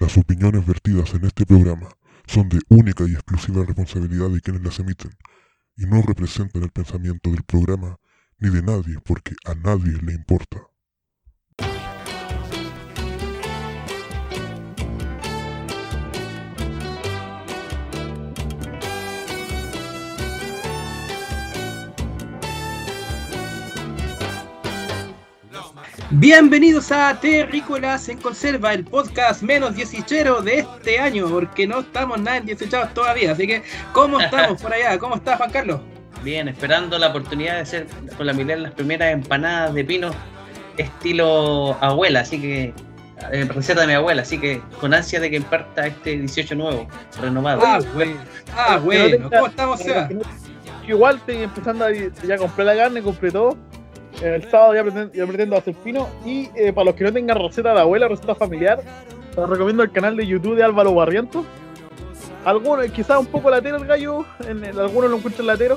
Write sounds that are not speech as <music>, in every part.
Las opiniones vertidas en este programa son de única y exclusiva responsabilidad de quienes las emiten y no representan el pensamiento del programa ni de nadie porque a nadie le importa. Bienvenidos a Terrícolas en Conserva, el podcast menos diecichero de este año, porque no estamos nada en diecicheros todavía. Así que, ¿cómo <laughs> estamos por allá? ¿Cómo está Juan Carlos? Bien, esperando la oportunidad de hacer con la Milena las primeras empanadas de pino estilo abuela, así que eh, receta de mi abuela, así que con ansia de que imparta este 18 nuevo, renovado. Ah, bueno, ah, bueno. ¿cómo estamos, Seba? Igual estoy empezando a ya compré la carne, compré todo. El sábado ya pretendo, ya hacer pino. Y eh, para los que no tengan receta de abuela, receta familiar, les recomiendo el canal de YouTube de Álvaro Barrientos. Algunos, quizás un poco latero el gallo, en algunos lo encuentran latero,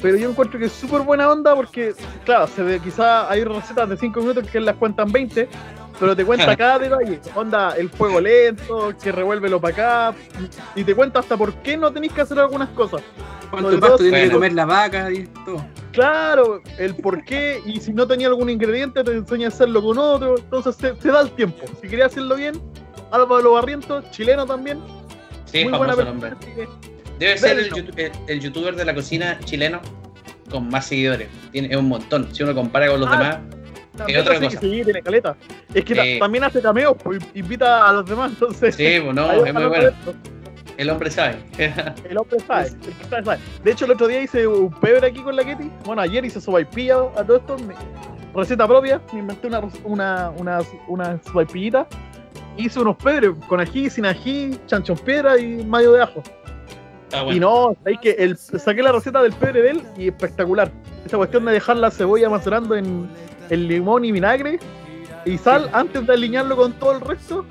pero yo encuentro que es súper buena onda porque, claro, se ve, quizás hay recetas de 5 minutos que las cuentan 20, pero te cuenta cada detalle. Onda, el fuego lento, que revuélvelo para acá, y te cuenta hasta por qué no tenéis que hacer algunas cosas. ¿Cuánto Sobre pasto todo- tiene que comer la vaca y todo? Claro, el por qué, y si no tenía algún ingrediente, te enseña a hacerlo con otro. Entonces se, se da el tiempo. Si quería hacerlo bien, Álvaro Barrientos, chileno también. Sí, muy buena persona. Debe ser el youtuber de la cocina chileno con más seguidores. Tiene es un montón. Si uno compara con los Ah, demás, también otra cosa. que sí, tiene caleta. Es que Sí. también hace cameos, pues invita a los demás. Entonces, sí, pues no, <laughs> es muy bueno. El hombre sabe. El hombre sabe, <laughs> el. De hecho, el otro día hice un pebre aquí con la Ketty. Bueno, ayer hice sopaipilla a todo esto. me- receta propia. Me inventé una, una, una, una sopaipillita. Hice unos pebres con ají, sin ají, chancho en piedra y mayo de ajo. Está Y no, sabéis que el, saqué la receta del pebre de él y espectacular. Esa cuestión de dejar la cebolla macerando en, en limón y vinagre y sal antes de alinearlo con todo el resto.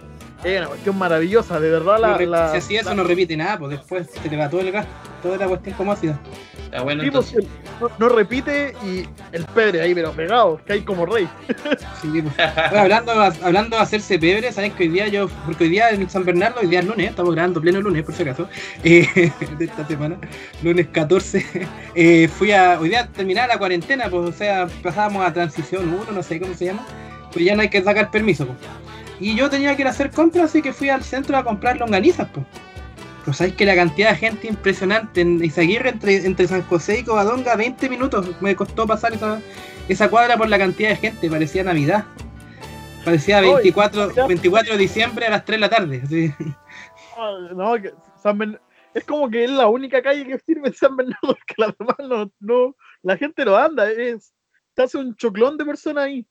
Es una cuestión maravillosa, de verdad. La, si así eso la- no repite nada, pues después se te va todo el gas, toda la cuestión como ácida. Está bueno Sí, pues, no, no repite y el pebre ahí, pero pegado, que hay como rey. Sí, pues. Bueno, hablando, hablando de hacerse pebre, sabes que hoy día yo, porque hoy día en San Bernardo, hoy día es lunes, estamos grabando pleno lunes por si acaso, eh, <laughs> de esta semana, lunes 14, eh, fui a, hoy día terminaba la cuarentena, pues o sea, pasábamos a transición 1, no sé cómo se llama, pues ya no hay que sacar permiso, pues. Y yo tenía que ir a hacer compras, así que fui al centro a comprar longanizas, pues. Pero sabéis que la cantidad de gente impresionante en Izaguirre, entre, entre San José y Covadonga, 20 minutos me costó pasar esa, esa cuadra por la cantidad de gente, parecía Navidad. Parecía Oye, 24, Navidad. 24 de diciembre a las 3 de la tarde. así. Ah, No, que San Bern- es como que es la única calle que sirve en San Bernardo, <laughs> que la demás no, no, la gente no anda, es, te hace un choclón de personas ahí.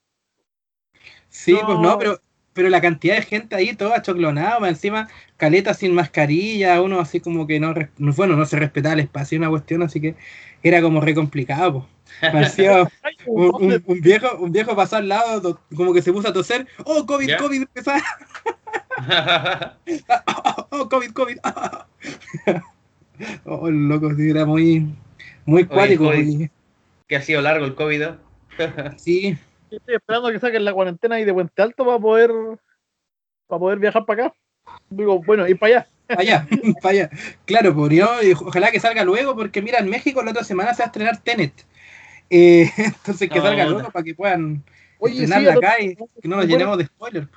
Sí, No. pues no, pero, pero la cantidad de gente ahí, todo achoclonado, más encima caleta sin mascarilla, uno así como que no, bueno, no se respetaba el espacio, una cuestión, así que era como re complicado. <laughs> un, ¿dónde- un- un viejo, un viejo pasó al lado, como que se puso a toser, oh, COVID. COVID, oh, <laughs> <laughs> oh, COVID, COVID. oh, loco, sí, era muy, muy cuático. COVID. muy- que ha sido largo el COVID. ¿no? sí, Estoy esperando que saquen la cuarentena ahí de Puente Alto para poder para poder viajar para acá. Digo, bueno, ir para allá. para allá, <laughs> para allá. Claro, por yo, y ojalá que salga luego, porque mira, en México la otra semana se va a estrenar Tenet. Eh, <laughs> entonces que No, salga no. luego para que puedan Oye, estrenarla sí, acá y que no nos bueno, llenemos de spoilers.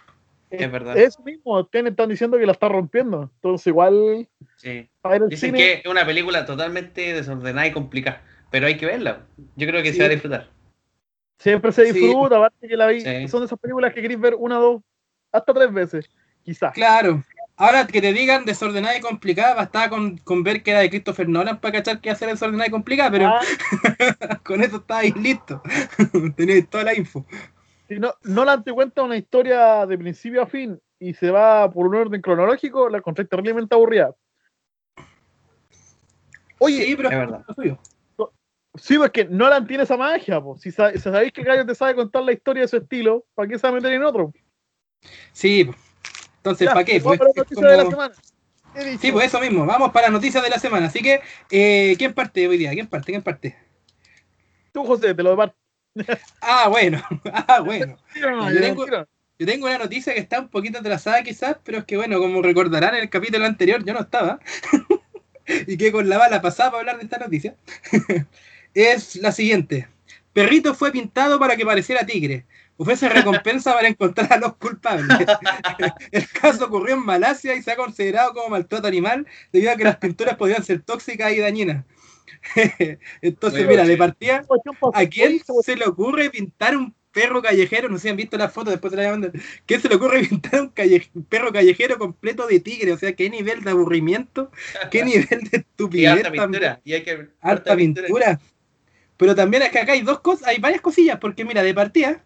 Es verdad. Eso mismo, Tenet están diciendo que la está rompiendo. Entonces igual Sí. Dicen cine, que es una película totalmente desordenada y complicada. Pero hay que verla. Yo creo que Sí. se va a disfrutar. Siempre se Sí. disfruta, aparte que la vi, Sí. son de esas películas que queréis ver una, dos, hasta tres veces, quizás. Claro. Ahora que te digan desordenada y complicada, bastaba con, con ver que era de Christopher Nolan para cachar que iba a ser desordenada y complicada, pero Ah, <laughs> con eso estabais listos. <laughs> Teníais toda la info. si no, Nolan te cuenta una historia de principio a fin y se va por un orden cronológico, la encontré terriblemente aburrida. Oye, Sí, pero es verdad. lo suyo. Sí, porque Nolan tiene esa magia, po. Si, sa- si sabéis que el gallo te sabe contar la historia de su estilo, ¿para qué se va a meter en otro? Sí, entonces, ¿para qué? Pues, para de la semana. Sí, pues eso mismo. Vamos para noticias de la semana. Así que, eh, ¿quién parte hoy día? ¿Quién parte? ¿Quién parte? Tú, José, te lo departo. <laughs> Ah, bueno. <laughs> Ah, bueno. <laughs> Yo tengo- yo tengo una noticia que está un poquito atrasada quizás, pero es que bueno, como recordarán en el capítulo anterior, yo no estaba. y que con la bala pasada para hablar de esta noticia. Es la siguiente. Perrito fue pintado para que pareciera tigre. Ofrece recompensa para encontrar a los culpables. <laughs> El caso ocurrió en Malasia y se ha considerado como maltrato animal debido a que las pinturas podían ser tóxicas y dañinas. <laughs> Entonces, mira, de partida, ¿a quién se le ocurre pintar un perro callejero? No sé si han visto la foto, después se la llaman. ¿Quién se le ocurre <laughs> pintar un, un, perro callejero completo de tigre? O sea, ¿qué nivel de aburrimiento? ¿Qué nivel de estupidez? Y harta pintura. Y hay que, harta pintura. Pero también es que acá hay dos cosas, hay varias cosillas, porque mira, de partida,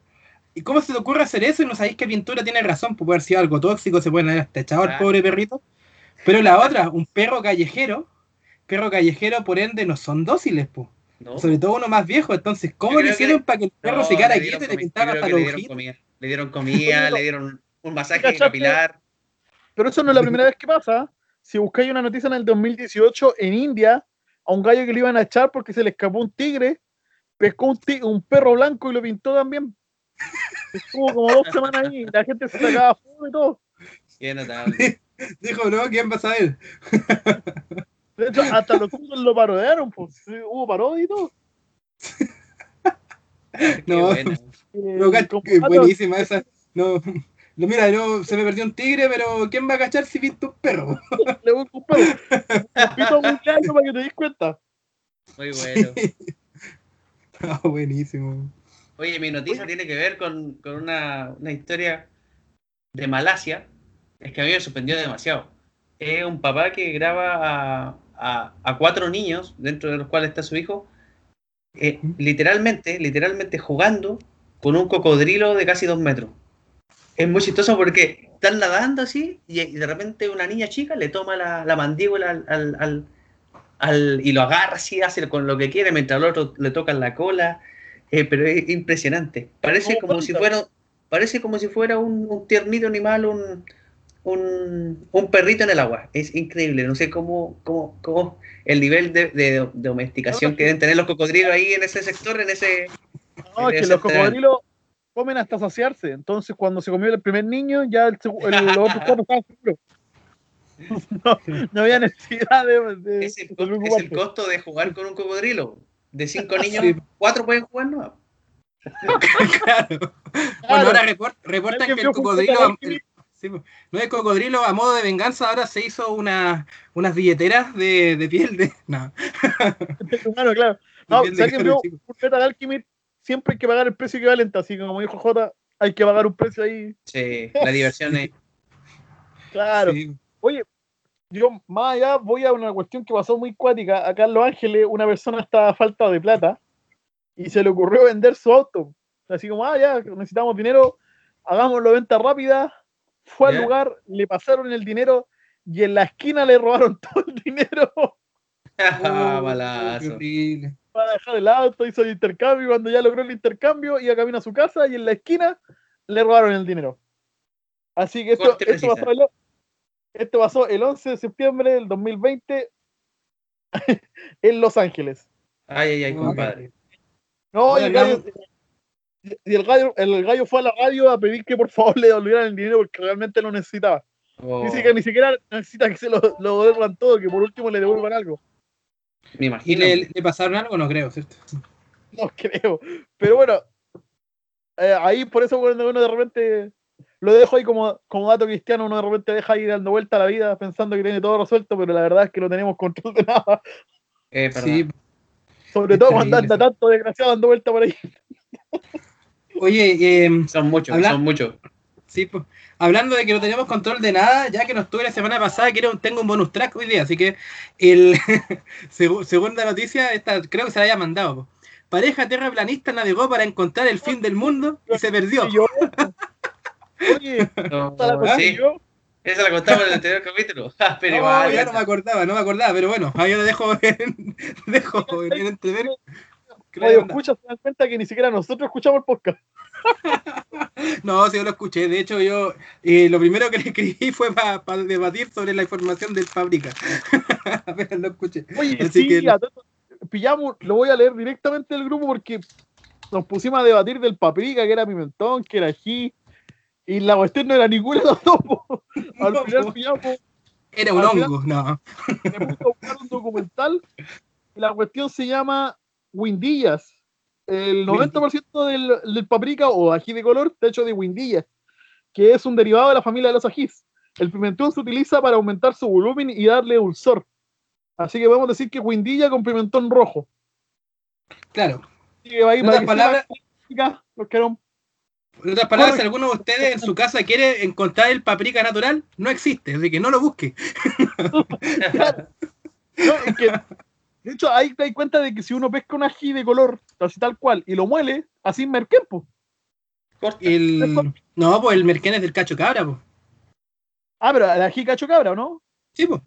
¿y cómo se te ocurre hacer eso? Y no sabéis que pintura tiene razón, pues puede haber sido algo tóxico, se puede haber hasta echado al pobre perrito. Pero la otra, un perro callejero, perro callejero, por ende, no son dóciles, pues. No. Sobre todo uno más viejo, entonces, ¿cómo le hicieron para que el perro no, se quedara quieto y le pintara hasta los le dieron comida, le dieron, comida, le dieron un masaje capilar. Pero eso no es la primera vez que pasa. Si buscáis una noticia en el 2018, en India, a un gallo que le iban a echar porque se le escapó un tigre, pescó un, tigre, un perro blanco y lo pintó también. Estuvo como dos semanas ahí, la gente se sacaba fuego y todo. Qué notable. <laughs> Dijo, no, ¿quién va a saber? <laughs> De hecho, hasta los cursos lo parodiaron, pues hubo parodia y todo. <laughs> no, no, no buenísima esa. No, mira, no, se me perdió un tigre, pero ¿quién va a cachar si pinto un perro? Le voy a un perro. Pito un gallo para que te des cuenta. Muy bueno. <laughs> Ah, buenísimo. Oye, mi noticia tiene que ver con, con una, una, historia de Malasia. Es que a mí me sorprendió demasiado. Es un papá que graba a, a, a cuatro niños, dentro de los cuales está su hijo, eh, literalmente, literalmente jugando con un cocodrilo de casi dos metros. Es muy chistoso porque están nadando así y, de repente una niña chica le toma la, la mandíbula al, al, al, al, y lo agarra así, hace con lo que quiere, mientras al otro le tocan la cola. Eh, pero es impresionante. Parece como si fuera, parece como si fuera un, un tiernito animal, un, un, un, perrito en el agua. Es increíble. No sé cómo, cómo, cómo el nivel de, de, de domesticación que deben tener los cocodrilos ahí en ese sector, en ese. No, es que los cocodrilos comen hasta saciarse. Entonces, cuando se comió el primer niño, ya el, el, el <laughs> otro estaban seguros. <laughs> No, no, había necesidad de. de es, el, es el costo de jugar con un cocodrilo. De cinco <laughs> niños, sí. cuatro pueden jugar, ¿no? claro. Bueno, ahora report, reportan que el cocodrilo. El, sí, no es cocodrilo a modo de venganza, ahora se hizo una, unas billeteras de, de piel de. No. claro, claro. No, si alguien vio Fullmetal Alchemist, siempre hay que pagar el precio equivalente, así que como dijo J, hay que pagar un precio ahí. Sí, la diversión es. <laughs> Claro. Sí. Oye, yo más allá voy a una cuestión que pasó muy cuática. Acá en Los Ángeles una persona estaba a falta de plata y se le ocurrió vender su auto. Así como, ah, ya, necesitamos dinero, hagámoslo venta rápida. Fue al lugar, le pasaron el dinero y en la esquina le robaron <laughs> todo el dinero. <laughs> Ah, balazo. Para dejar el auto, hizo el intercambio y cuando ya logró el intercambio, iba camino a su casa y en la esquina le robaron el dinero. Así que esto, esto pasó, el, esto pasó el 11 de septiembre del 2020 <laughs> en Los Ángeles. Ay, ay, ay, compadre. No, y el gallo, y el gallo, el gallo fue a la radio a pedir que por favor <laughs> le devolvieran el dinero porque realmente lo necesitaba. Oh. Dice que ni siquiera necesita que se lo, lo devuelvan todo, que por último le devuelvan algo. Me imagino. ¿Y le, le pasaron algo? No creo, ¿cierto? <laughs> No creo. Pero bueno, eh, ahí por eso cuando uno de repente lo dejo ahí como, como dato cristiano, uno de repente deja ahí dando vuelta a la vida pensando que tiene todo resuelto, pero la verdad es que no tenemos control de nada. Eh, sí. Sobre todo cuando anda tanto desgraciado dando vuelta por ahí. Oye, eh, son muchos, son muchos. Sí, pues, hablando de que no tenemos control de nada, ya que no estuve la semana pasada, quiero, tengo un bonus track hoy día, así que el <laughs> segunda noticia, esta creo que se la haya mandado. Po. Pareja terraplanista navegó para encontrar el fin del mundo y se perdió. Oye, <laughs> no, sí. Esa la contamos en el anterior capítulo. <laughs> pero no, igual, ya no me acordaba, no me acordaba, pero bueno, ahí lo dejo en, dejo en entrever. Radio escucha, se dan cuenta que ni siquiera nosotros escuchamos el podcast. <laughs> no, sí, yo lo escuché. De hecho, yo eh, lo primero que le escribí fue para pa debatir sobre la información del fábrica. <laughs> Apenas lo escuché. Oye, Así sí, que... pillamos, lo voy a leer directamente del grupo porque nos pusimos a debatir del paprika, que era pimentón, que era ají, Y la cuestión no era ninguna de los dos. <laughs> Al No, final pillamos, Era un final- hongo, no. me puse a buscar un documental y la cuestión se llama Windillas. El 90% del, del paprika o ají de color está hecho de windillas, que es un derivado de la familia de los ajís. El pimentón se utiliza para aumentar su volumen y darle dulzor. Así que podemos decir que windilla con pimentón rojo. Claro. Así que va a ir para palabras, los que en otras palabras, si alguno de ustedes en su casa quiere encontrar el paprika natural, no existe, así que no lo busque. <laughs> No, es que, de hecho, ahí te das cuenta de que si uno pesca un ají de color, así tal cual, y lo muele, así merquén, po. Corta. El... No, pues el merquén es del cacho cabra, pues. Ah, pero el ají cacho cabra, ¿o ¿no? Sí, pues.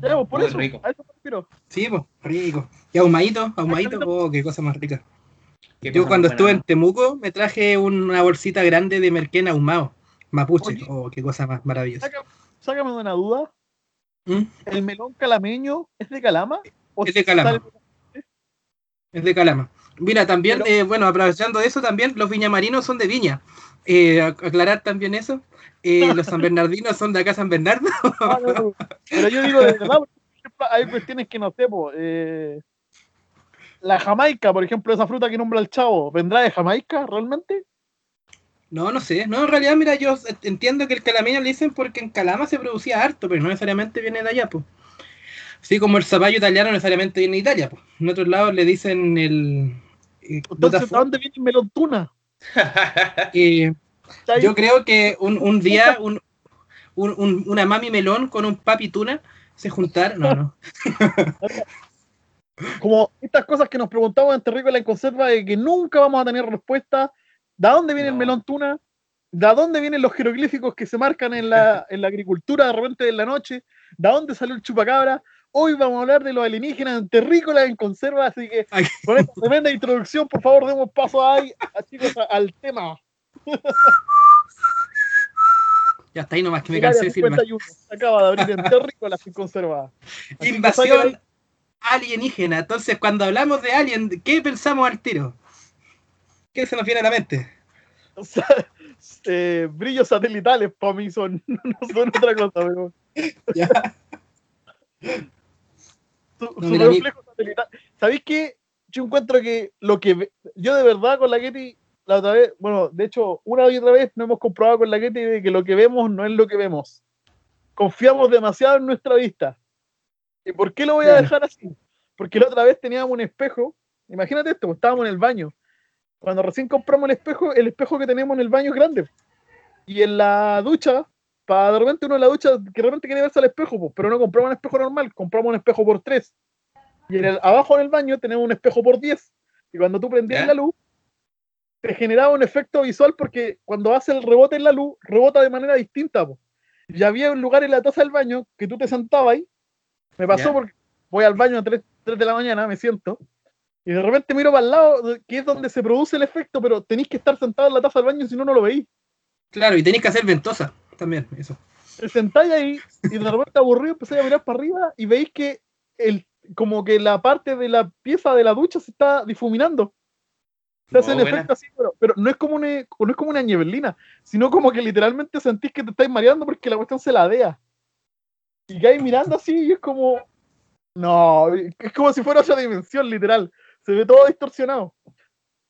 Ya, pues, por Muy eso, rico. a eso me refiero. Sí, pues, rico. Y ahumadito, ahumadito, oh, qué cosa más rica. Qué Yo cuando estuve en Temuco me traje una bolsita grande de merquén ahumado. Mapuche, Oye. oh, qué cosa más maravillosa. Sácame de una duda. ¿Mm? ¿El melón calameño es de Calama? ¿O Es de Calama. Es de Calama. Mira, también, Pero- eh, bueno, aprovechando eso, también los viñamarinos son de Viña. Eh, ac- aclarar también eso. Eh, los San <laughs> Bernardinos son de acá San Bernardo. Ah, no, no. Pero yo digo de verdad, hay cuestiones que no sé, po, eh, la Jamaica, por ejemplo, esa fruta que nombra el chavo, ¿vendrá de Jamaica realmente? No, no sé. No, en realidad, mira, yo entiendo que el calameño le dicen porque en Calama se producía harto, pero no necesariamente viene de allá, pues. Así como el zapallo italiano no necesariamente viene de Italia, pues. En otros lados le dicen el... eh, Entonces, ¿de dónde viene el melón tuna? <laughs> eh, yo creo que un, un día un, un- un- una mami melón con un papi tuna se juntaron. No, no. <laughs> Como estas cosas que nos preguntamos en Terrícola en Conserva de que nunca vamos a tener respuesta. ¿De dónde viene el melón tuna? ¿De dónde vienen los jeroglíficos que se marcan en la, <laughs> en la agricultura de repente en la noche? ¿De dónde salió el chupacabra? Hoy vamos a hablar de los alienígenas en Terrícola en Conserva, así que Ay. con esta tremenda introducción, por favor, demos paso ahí, a, chicos a- al tema. Ya está ahí nomás que me cansé de decir más. 51 se acaba de abrir en <laughs> Terrícola en Conserva. Así Invasión alienígena. Entonces, cuando hablamos de alien, ¿qué pensamos al tiro? ¿Qué se nos viene a la mente? O sea, <laughs> eh, brillos satelitales para mí son, <laughs> no son otra cosa, pero Ya. Su, No, reflejo satelital. ¿Sabéis qué? Yo encuentro que lo que yo de verdad con la Getty, la otra vez, bueno, de hecho, una y otra vez no hemos comprobado con la Getty de que lo que vemos no es lo que vemos. Confiamos demasiado en nuestra vista. ¿Y por qué lo voy a dejar así? Porque la otra vez teníamos un espejo, imagínate esto, pues, estábamos en el baño. Cuando recién compramos el espejo, el espejo que tenemos en el baño es grande. Y en la ducha, para de repente uno en la ducha, que de repente quiere verse al espejo, pues, pero no compramos un espejo normal, compramos un espejo por 3. Y en el, abajo en el baño tenemos un espejo por 10. Y cuando tú prendías la luz, te generaba un efecto visual porque cuando hace el rebote en la luz, rebota de manera distinta. po. Y había un lugar en la taza del baño que tú te sentabas ahí. Me pasó ¿Ya? porque voy al baño a 3, de la mañana, me siento. Y de repente miro para el lado, que es donde se produce el efecto, pero tenéis que estar sentado en la taza del baño si no, no lo veis. Claro, y tenéis que hacer ventosa también, eso. te sentáis ahí y de repente aburrido empezáis a mirar para arriba y veis que el, como que la parte de la pieza de la ducha se está difuminando. Se hace Oh, el buena. efecto así, pero, pero no, es como una, no es como una niebelina, sino como que literalmente sentís que te estáis mareando porque la cuestión se ladea. Y que mirando así y es como. No, es como si fuera otra dimensión, literal. Se ve todo distorsionado.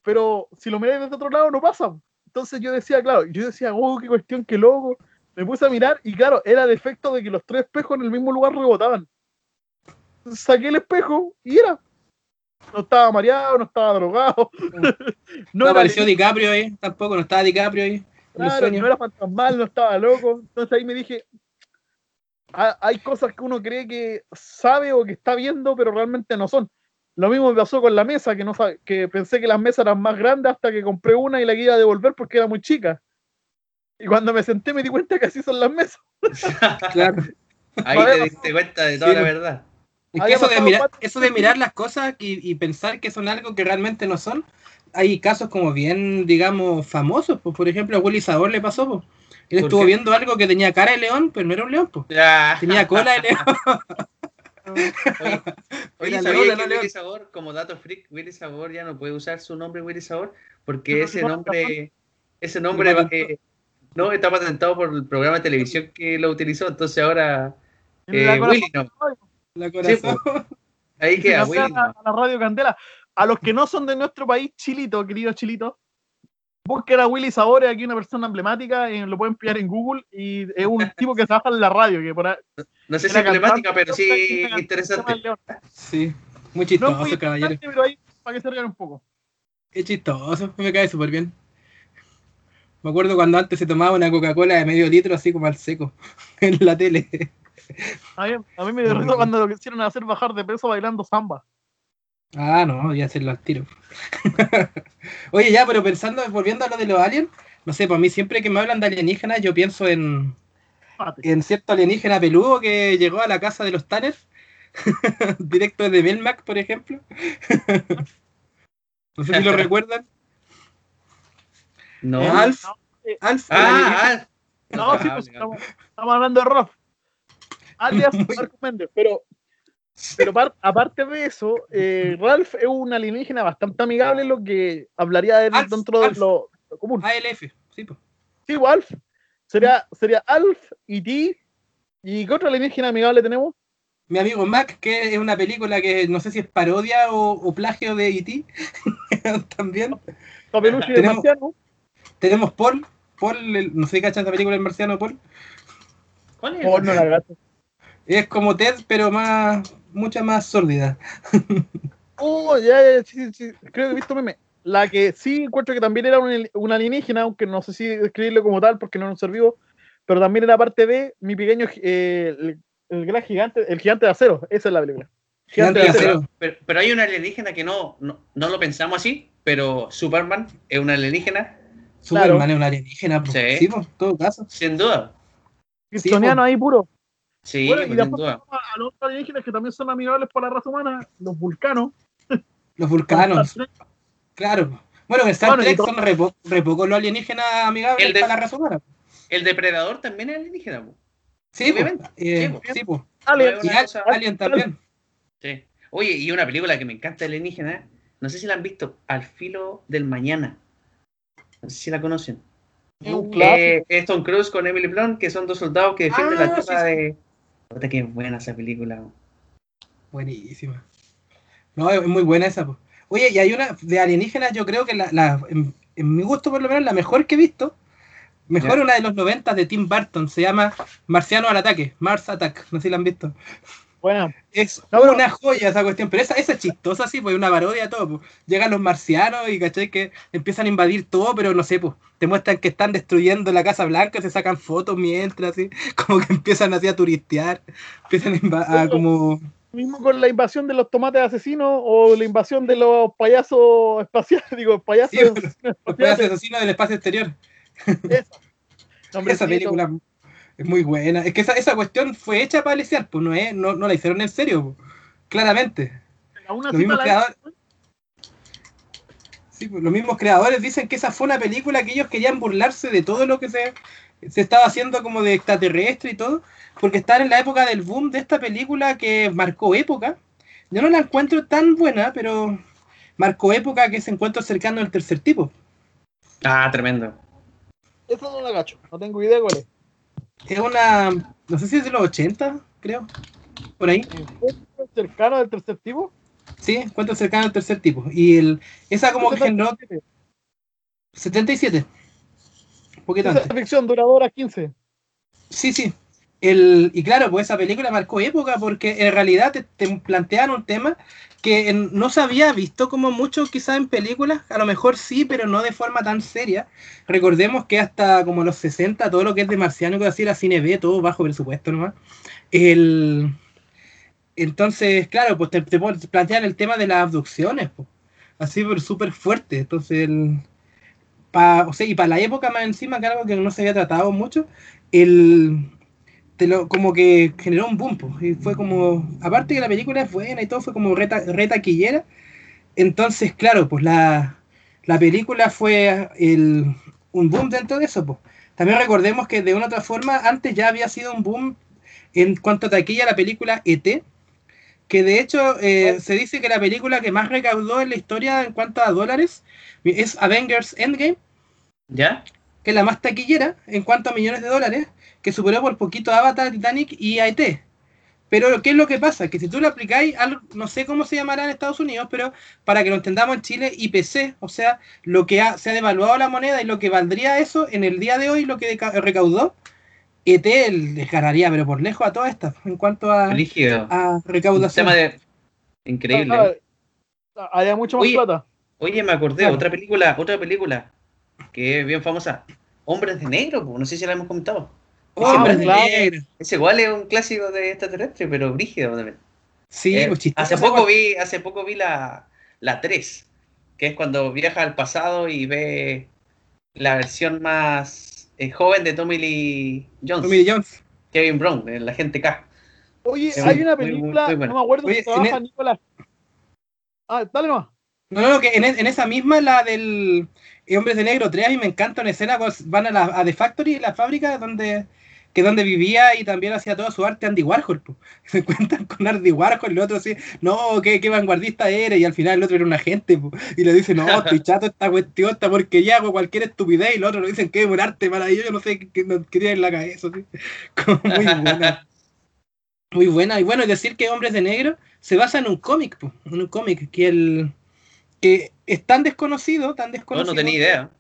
Pero si lo miráis desde otro lado, no pasa. Entonces yo decía, claro, yo decía, oh, qué cuestión, qué loco. Me puse a mirar y claro, era el efecto de que los tres espejos en el mismo lugar rebotaban. Saqué el espejo y era. No estaba mareado, no estaba drogado. No, <laughs> era apareció DiCaprio ahí, tampoco, no estaba DiCaprio ahí. Claro, no era fantasmal, no estaba loco. Entonces ahí me dije, "Ah, hay cosas que uno cree que sabe o que está viendo, pero realmente no son. Lo mismo me pasó con la mesa, que no sab- que pensé que las mesas eran más grandes hasta que compré una y la que iba a devolver porque era muy chica. Y cuando me senté me di cuenta que así son las mesas. <laughs> Claro. Ahí te diste cuenta de toda Sí, la pues. verdad. Es que eso de, mirar, cuatro eso de veces. mirar las cosas y, y pensar que son algo que realmente no son, hay casos como bien, digamos, famosos. Pues, por ejemplo, a Willy Sabor le pasó. Pues. Él ¿Por estuvo qué? viendo algo que tenía cara de león, pero no era un león. Pues. Ya. Tenía cola de león. <laughs> Oye, oye, Era ¿sabías León, que no León. Willy Sabor, como dato freak, Willy Sabor ya no puede usar su nombre Willy Sabor porque ese no, nombre, ese No, nombre no, eh, No, está patentado por el programa de televisión que lo utilizó, entonces ahora la eh, Willy no. La Sí, corazón. pues. Ahí que queda, Willy a, no. a la radio Candela. A los que no son de nuestro país, Chilito, querido Chilito, busquen a Willy Sabores, aquí una persona emblemática, y lo pueden pillar en Google, y es un <laughs> tipo que trabaja en la radio, que por ahí, No sé si era emblemática, pero sí interesante. Sí. Muy No es chistoso, muy caballero. pero ahí, para que se rían un poco. Es chistoso, me cae súper bien. Me acuerdo cuando antes se tomaba una Coca-Cola de medio litro así como al seco <laughs> en la tele. A mí, a mí me derrito cuando lo quisieron hacer bajar de peso bailando samba. Ah, no, voy a hacerlo al tiro. <laughs> Oye, ya, pero pensando, volviendo a lo de los aliens, no sé, para mí siempre que me hablan de alienígenas, yo pienso en, en cierto alienígena peludo que llegó a la casa de los Tanner, <laughs> directo desde Melmac, por ejemplo. no sé si lo recuerdan. No. Eh, Alf. no, eh, Alf, el. Ah, ah. No, sí, Ah, pues legal. estamos, estamos hablando de Rolf. Alias <laughs> Marcos Méndez, pero, pero par- aparte de eso, eh, Ralph es un alienígena bastante amigable, lo que hablaría de él Alf, dentro de Alf. lo, lo común. ALF, sí, pues. Sí, pues, Alf. Sería, sería Alf, E.T. ¿Y qué otro alienígena amigable tenemos? Mi amigo Mac, que es una película que no sé si es parodia o, o plagio de E.T. <laughs> También. Papelucho y el marciano. Tenemos Paul. Paul, el- no sé si cachan esa película del marciano, Paul. ¿Cuál es? Oh, no la gato. Es como Ted, pero más, mucha más sórdida. <laughs> Oh, ya, ya, sí, sí, creo que he visto meme. La que sí encuentro que también era un, un alienígena, aunque no sé si describirlo como tal porque no es un ser vivo, pero también era parte de mi pequeño, eh, el, el gran gigante, el gigante de acero. Esa es la película. Gigante de acero. Pero, pero- pero hay un alienígena que no, no, no lo pensamos así, pero Superman es un alienígena, Superman Claro. es un alienígena, po. Sí. en todo caso. sin duda. Kryptoniano ahí puro. Sí, Bueno, y sin después duda. a los otros alienígenas que también son amigables para la raza humana, los vulcanos. <laughs> Los vulcanos, claro. Bueno, en Star Bueno, Trek son re, po- re pocos los alienígenas amigables El de- para la raza humana. El depredador también es alienígena. po. Sí. Obviamente. Eh, Sí, po. sí, po. Alien, Y cosa- Alien también. Sí. Oye, y una película que me encanta de alienígena, no sé si la han visto, Al filo del mañana. No sé si la conocen. un. Eh, es Tom Cruise con Emily Blunt, que son dos soldados que defienden Ah, la tierra sí, de. Puta, qué buena esa película. Buenísima. No, es muy buena esa. po. Oye, y hay una de alienígenas, yo creo que la, la- en, en mi gusto por lo menos la mejor que he visto, mejor una de los 90 de Tim Burton, se llama Marciano al ataque, Mars Attack, no sé si la han visto. Bueno, Es No, pero- una joya esa cuestión, pero esa, esa es chistosa, sí, pues una parodia todo. Pues. Llegan los marcianos y cachai que empiezan a invadir todo, pero no sé, pues te muestran que están destruyendo la Casa Blanca, se sacan fotos mientras, así, <laughs> como que empiezan así a turistear, empiezan a, a como... mismo con la invasión de los tomates asesinos o la invasión de los payasos espaciales, <laughs> digo, payasos Sí, <laughs> Los pedazos asesinos del espacio exterior. Esa. Nombrecito. Esa película es muy buena. Es que esa, esa cuestión fue hecha para aliciar, pues no, es, no, no la hicieron en serio, pues, claramente. Los mismos creadores. Sí, pues, los mismos creadores dicen que esa fue una película que ellos querían burlarse de todo lo que se, se estaba haciendo como de extraterrestre y todo, porque estaban en la época del boom de esta película que marcó época. Yo no la encuentro tan buena, pero marcó época que se encuentra cercano al tercer tipo. Ah, tremendo. Esa no la gacho, no tengo idea cuál es. Es una, no sé si es de los 80, creo, por ahí. ¿Encuentro cercano del tercer tipo? Sí, encuentro cercano al tercer tipo. Y el, esa como que generó 77. Un poquito Esa antes. ficción duradora 15. Sí, sí. El, y claro, pues esa película marcó época porque en realidad te, te plantean un tema que no se había visto como mucho quizás en películas, a lo mejor sí, pero no de forma tan seria. Recordemos que hasta como los 60 todo lo que es de marciano que así era cine B, todo bajo presupuesto nomás. El, entonces, claro, pues te, plantean el tema de las abducciones, pues, así súper fuerte. Entonces, el, pa- o sea, y para la época más encima, que algo que no se había tratado mucho, el te lo, como que generó un boom, po, y fue como, aparte que la película es buena y todo, fue como reta, retaquillera, entonces, claro, pues la, la película fue el, un boom dentro de eso, pues. También recordemos que de una u otra forma, antes ya había sido un boom en cuanto a taquilla la película ET, que de hecho eh, se dice que la película que más recaudó en la historia en cuanto a dólares es Avengers Endgame, ¿Ya? que es la más taquillera en cuanto a millones de dólares, que superó por poquito a Avatar, Titanic y a ET. Pero ¿qué es lo que pasa? Que si tú lo aplicáis, al, no sé cómo se llamará en Estados Unidos, pero para que lo entendamos en Chile, IPC, o sea, lo que ha- se ha devaluado la moneda y lo que valdría eso en el día de hoy, lo que deca- recaudó, ET les ganaría, pero por lejos a todas estas, en cuanto a, a Un recaudación. tema de. Increíble. Ah, ah, Había mucho más Oye, plata. Oye, me acordé, Claro. otra película, otra película que es bien famosa. Hombres de Negro, no sé si la hemos comentado. Oh, hombres de claro. negro. Ese igual es un clásico de extraterrestre, pero brígido también. Sí, Eh, pues chistoso hace poco vi, hace poco vi la, la 3, que es cuando viaja al pasado y ve la versión más eh, joven de Tommy Lee Jones, Tommy Lee Jones. Kevin Brown, el agente K. Oye, Sí, hay una muy, muy, película, muy no me acuerdo Oye, si trabaja en Nicolás. Ah, dale nomás. No, no, que en, e- en esa misma, la del eh, Hombres de Negro 3, a mí me encanta una escena cuando van a, la, a The Factory, la fábrica donde que donde vivía y también hacía toda su arte Andy Warhol. po. <laughs> Se encuentran con Andy Warhol el otro así, no, qué, qué vanguardista eres, y al final el otro era un agente, po. y le dice, no, <laughs> estoy chato esta cuestión, esta porquería, hago cualquier estupidez, y el otro le dicen que es un arte maravilloso, yo no sé qué, no- qué tiene en la cabeza, así. <laughs> Como muy buena. Muy buena, y bueno, decir que Hombres de Negro se basa en un cómic, po, en un cómic, que el que es tan desconocido, tan No, desconocido no tenía idea.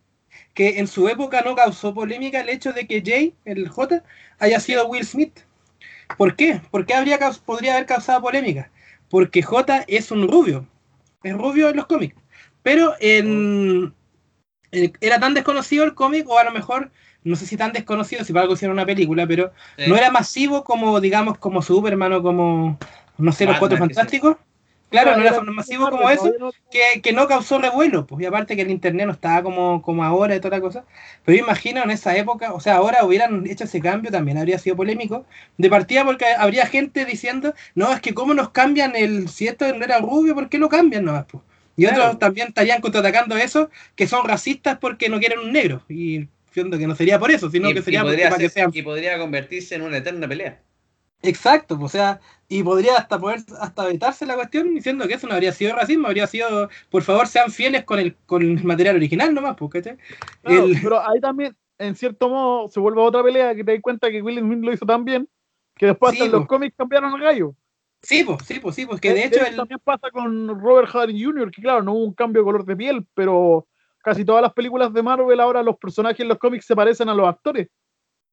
Que en su época no causó polémica el hecho de que Jay, el J, haya sido Will Smith. ¿Por qué? ¿Por qué habría, podría haber causado polémica? Porque J es un rubio. Es rubio en los cómics. Pero en, en- era tan desconocido el cómic, o a lo mejor, no sé si tan desconocido, si para algo hicieron una película, pero Sí. no era masivo como, digamos, como Superman o como, no sé, los Cuatro. Fantásticos. Claro, no era Era- masivo como eso que, que no causó revuelo, pues, y aparte que el internet no estaba como, como ahora y toda la cosa. Pero yo imagino en esa época, o sea, ahora hubieran hecho ese cambio, también habría sido polémico. De partida porque habría gente diciendo, no, es que cómo nos cambian el, si esto no era rubio, ¿por qué lo cambian nomás? Pues? Y Claro. otros también estarían contraatacando eso, que son racistas porque no quieren un negro. Y que no sería por eso, sino y, que sería porque para que sean y podría convertirse en una eterna pelea. Exacto, pues, o sea, y podría hasta poder hasta vetarse la cuestión diciendo que eso no habría sido racismo, habría sido, por favor, sean fieles con el, con el material original nomás, pues, ¿cachai? Claro, El- Pero <laughs> ahí también, en cierto modo, se vuelve otra pelea que te das cuenta que Will Smith lo hizo tan bien que después Sí, hasta en los po. cómics cambiaron al gallo. Sí, pues, sí, pues, sí, pues, que de hecho el, también pasa con Robert Downey Jr., que claro, no hubo un cambio de color de piel, pero casi todas las películas de Marvel ahora los personajes en los cómics se parecen a los actores.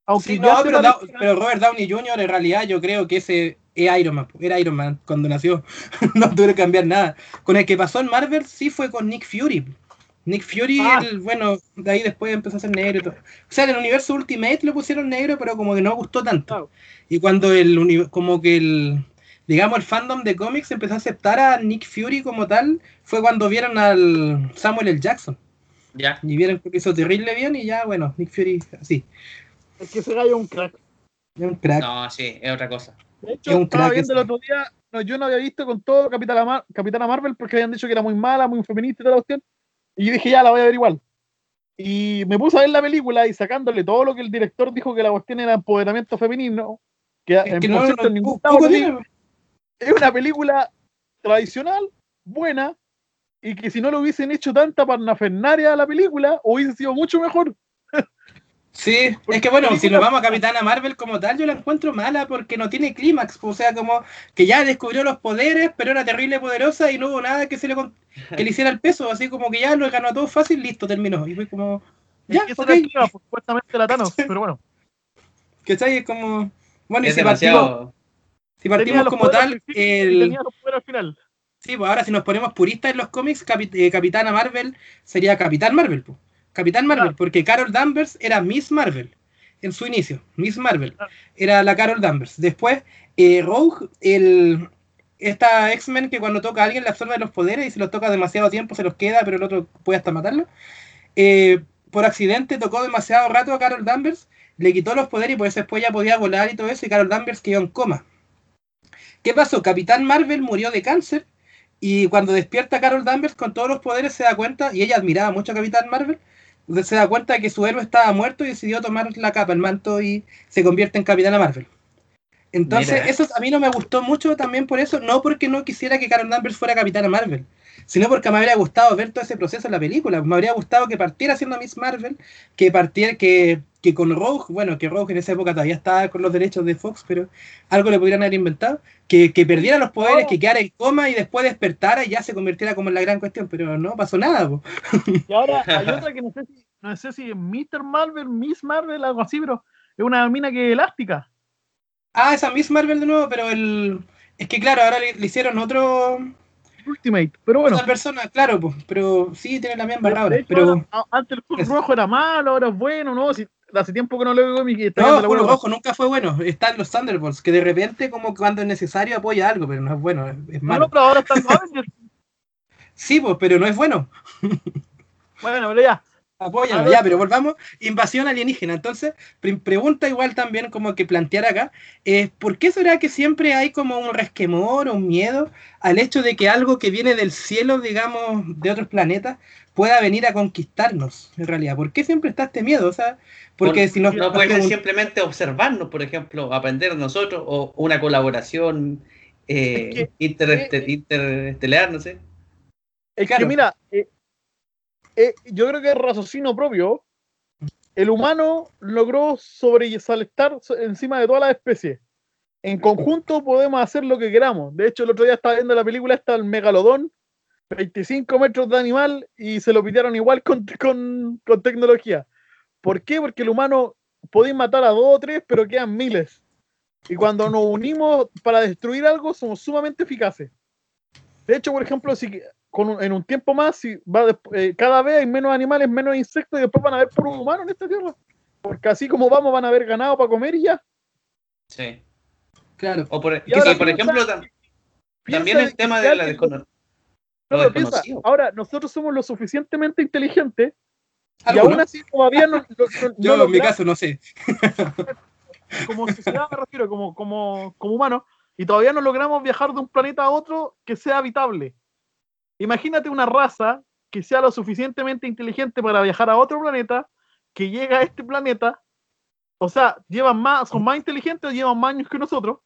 Aunque sí, no, pero, parecen Da- pero Robert Downey Jr. en realidad yo creo que ese es Iron Man, pues, era Iron Man cuando nació, <laughs> no tuve que cambiar nada. Con el que pasó en Marvel sí fue con Nick Fury. Nick Fury, Ah. el- bueno, de ahí después empezó a ser negro y todo. O sea, en el universo Ultimate lo pusieron negro, pero como que no gustó tanto. Y cuando el como que el digamos el fandom de cómics empezó a aceptar a Nick Fury como tal, fue cuando vieron al Samuel L. Jackson. Ya. Y vieron que hizo terrible bien y ya, bueno, Nick Fury así. Es que ese gallo es un crack. Es un crack. No, sí, es otra cosa. De hecho, Es un estaba viendo el otro día, no, yo no había visto con todo Capitana, Mar- Capitana Marvel porque habían dicho que era muy mala, muy feminista y toda la cuestión. Y yo dije, ya, la voy a ver igual. Y me puse a ver la película y sacándole todo lo que el director dijo que la cuestión era empoderamiento femenino, que, Es en, que no, cierto, no, en ningún poco lado es una película tradicional, buena, y que si no lo hubiesen hecho tanta parnafernaria a la película, hubiese sido mucho mejor. <laughs> Sí, Porque es que bueno, película- si nos vamos a Capitana Marvel como tal, yo la encuentro mala porque no tiene clímax, o sea, como que ya descubrió los poderes, pero era terrible poderosa y no hubo nada que se le con- que le hiciera el peso, así como que ya lo ganó todo fácil, listo, terminó. Y fue como, ya, Es que ese ok, era el clima, pues, supuestamente la Thanos, <laughs> pero bueno. ¿cachai? Es como, bueno, y si partimos, demasiado. si Tenía partimos como tal, el, tenía los poderes al final. Sí, pues ahora si nos ponemos puristas en los cómics, Capi- eh, Capitana Marvel sería Capitán Marvel. pues. Capitán Marvel, porque Carol Danvers era Miss Marvel en su inicio. Miss Marvel era la Carol Danvers. Después, eh, Rogue, el, esta X-Men que cuando toca a alguien le absorbe los poderes y si los toca demasiado tiempo se los queda, pero el otro puede hasta matarlo. Eh, por accidente tocó demasiado rato a Carol Danvers, le quitó los poderes y por eso después ya podía volar y todo eso, y Carol Danvers quedó en coma. ¿Qué pasó? Capitán Marvel murió de cáncer y cuando despierta Carol Danvers con todos los poderes se da cuenta, y ella admiraba mucho a Capitán Marvel, se da cuenta que su héroe estaba muerto y decidió tomar la capa, el manto y se convierte en Capitana Marvel. Entonces, Mira. eso a mí no me gustó mucho también por eso, no porque no quisiera que Carol Danvers fuera Capitana Marvel, sino porque me habría gustado ver todo ese proceso en la película. Me habría gustado que partiera siendo Miss Marvel, que partiera, que, que con Rogue, bueno, que Rogue en esa época todavía estaba con los derechos de Fox, pero algo le podrían haber inventado, que, que perdiera los poderes, que quedara en coma y después despertara y ya se convirtiera como en la gran cuestión, pero no pasó nada. po. <laughs> Y ahora hay otra que no sé si, no sé si es Mr. Marvel, Miss Marvel, algo así, pero es una mina que es elástica. Ah, esa Miss Marvel de nuevo, pero el... Es que claro, ahora le, le hicieron otro... Ultimate. Pero bueno. otra persona, claro, pues, pero sí tiene la misma barra ahora, pero... antes el Hulk rojo era malo, ahora es bueno, ¿no? Si, hace tiempo que no lo veo y está No, buena- Rojo nunca fue bueno. Están los Thunderbolts, que de repente, como cuando es necesario, apoya algo, pero no es bueno, es, malo. no, pero ahora están los Avengers. <laughs> Sí, pues, pero no es bueno. <laughs> Bueno, pero ya. Apóyalo, A ver. ya, pero volvamos. Invasión alienígena. Entonces, pre- pregunta igual también como que plantear acá, eh, ¿por qué será que siempre hay como un resquemor o un miedo al hecho de que algo que viene del cielo, digamos, de otros planetas, pueda venir a conquistarnos, en realidad? ¿Por qué siempre está este miedo? O sea, porque Por- si nos... no puede ser simplemente observarnos, por ejemplo, aprender de nosotros o una colaboración eh, Es que- intereste- interestelar, no sé. Es Claro. que mira, eh, eh, yo creo que es raciocinio propio. El humano logró sobresaltar so- encima de todas las especies. En conjunto podemos hacer lo que queramos. De hecho, el otro día estaba viendo la película esta, el Megalodón, 25 metros de animal, y se lo pidieron igual con, con, con tecnología. ¿Por qué? Porque el humano podéis matar a dos o tres, pero quedan miles. Y cuando nos unimos para destruir algo, somos sumamente eficaces. De hecho, por ejemplo, si con un- en un tiempo más, si va des- eh, cada vez hay menos animales, menos insectos, y después van a haber puros humanos en esta tierra. Porque así como vamos, van a haber ganado para comer y ya. Sí. Claro. O por, Y ahora y por piensa- ejemplo, tam- también el tema de la alguien- descono- No, piensa, ahora nosotros somos lo suficientemente inteligentes y aún así todavía no, no- no- <laughs> Yo no en mi caso no sé. <laughs> como sociedad me refiero, como, como, como humanos, y todavía no logramos viajar de un planeta a otro que sea habitable. Imagínate una raza que sea lo suficientemente inteligente para viajar a otro planeta, que llega a este planeta, o sea, llevan más, son más inteligentes, llevan más años que nosotros,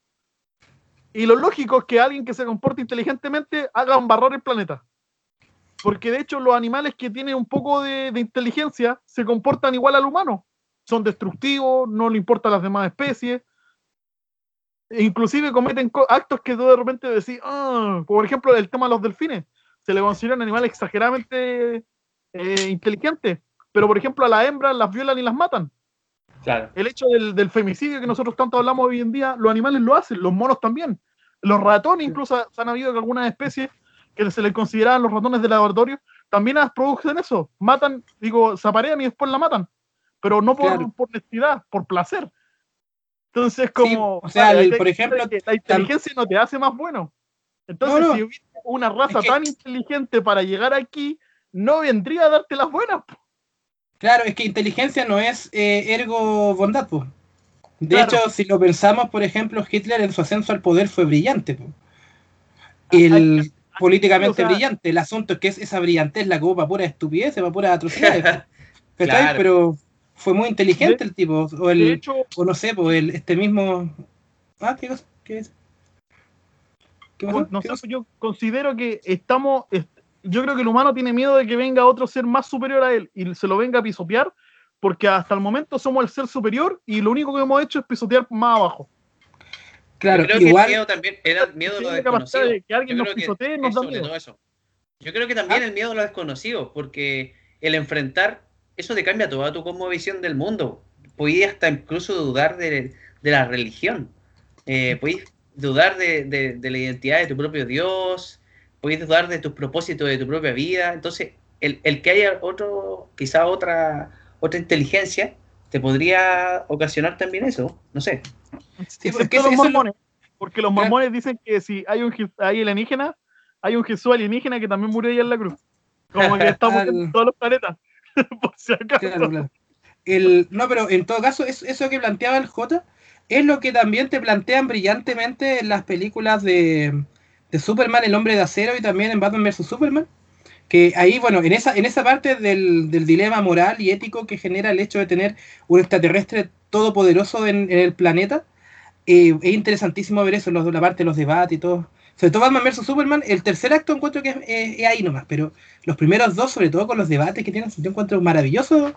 y lo lógico es que alguien que se comporte inteligentemente haga barrar el planeta. Porque de hecho los animales que tienen un poco de, inteligencia se comportan igual al humano son destructivos, no le importan las demás especies. E inclusive cometen co- actos que tú de repente decís, "Ah", por ejemplo, el tema de los delfines. Se le consideran animales exageradamente eh, inteligentes, pero por ejemplo a las hembras las violan y las matan. Claro. El hecho del, del femicidio que nosotros tanto hablamos hoy en día, los animales lo hacen, los monos también. Los ratones, incluso se han habido algunas especies que se les consideraban los ratones de laboratorio, también las producen eso. Matan, digo, se aparean y después la matan. Pero no por, Claro. por honestidad, por placer. Entonces, como. o sea, el- por ejemplo, la inteligencia no te hace más bueno. Entonces, No, no. si hubiera una raza Es que- tan inteligente para llegar aquí, no vendría a darte las buenas. po. Claro, es que inteligencia no es eh, ergo bondad, pues. De Claro. hecho, si lo pensamos, por ejemplo, Hitler en su ascenso al poder fue brillante. po. Hay- políticamente o sea- brillante. El asunto es que es esa brillantez la que ocupa pura estupidez, atrocidades. po. <laughs> ¿Cachai? Claro. Pero fue muy inteligente el tipo. O, el, De hecho, o no sé, pues el, este mismo. Ah, ¿qué cosa? ¿Qué es? ¿Qué pasó? no ¿Qué sé, cosa? yo considero que estamos. est- Yo creo que el humano tiene miedo de que venga otro ser más superior a él y se lo venga a pisotear, porque hasta el momento somos el ser superior y lo único que hemos hecho es pisotear más abajo. Claro, Yo creo que el igual. miedo también era el miedo a lo desconocido. de que alguien Yo nos creo que pisotee nos da miedo. eso. Yo creo que también Ah. el miedo a lo desconocido, porque el enfrentar, eso te cambia toda tu cosmovisión del mundo. Podías hasta incluso dudar de, de la religión. Eh, podías dudar de, de- de la identidad de tu propio Dios, podías dudar de tus propósitos de tu propia vida. Entonces, el, el que haya otro, quizá otra, otra inteligencia, te podría ocasionar también eso. No sé. Sí, porque los eso- eso es lo- mormones, porque los mormones dicen que si hay un hay alienígena, hay un Jesús alienígena que también murió ahí en la cruz. Como que estamos en <laughs> todos los planetas. <laughs> Por si acaso. Claro, claro. El, no, pero en todo caso, es- eso que planteaba el J es lo que también te plantean brillantemente en las películas de, de Superman, El Hombre de Acero y también en Batman vs. Superman. Que ahí, bueno, en esa, en esa parte del, del dilema moral y ético que genera el hecho de tener un extraterrestre todopoderoso en, en el planeta, eh, es interesantísimo ver eso, los, la parte de los debates y todo. Sobre todo Batman vs Superman, el tercer acto encuentro que es, ahí nomás, pero los primeros dos, sobre todo con los debates que tienen, yo encuentro maravilloso.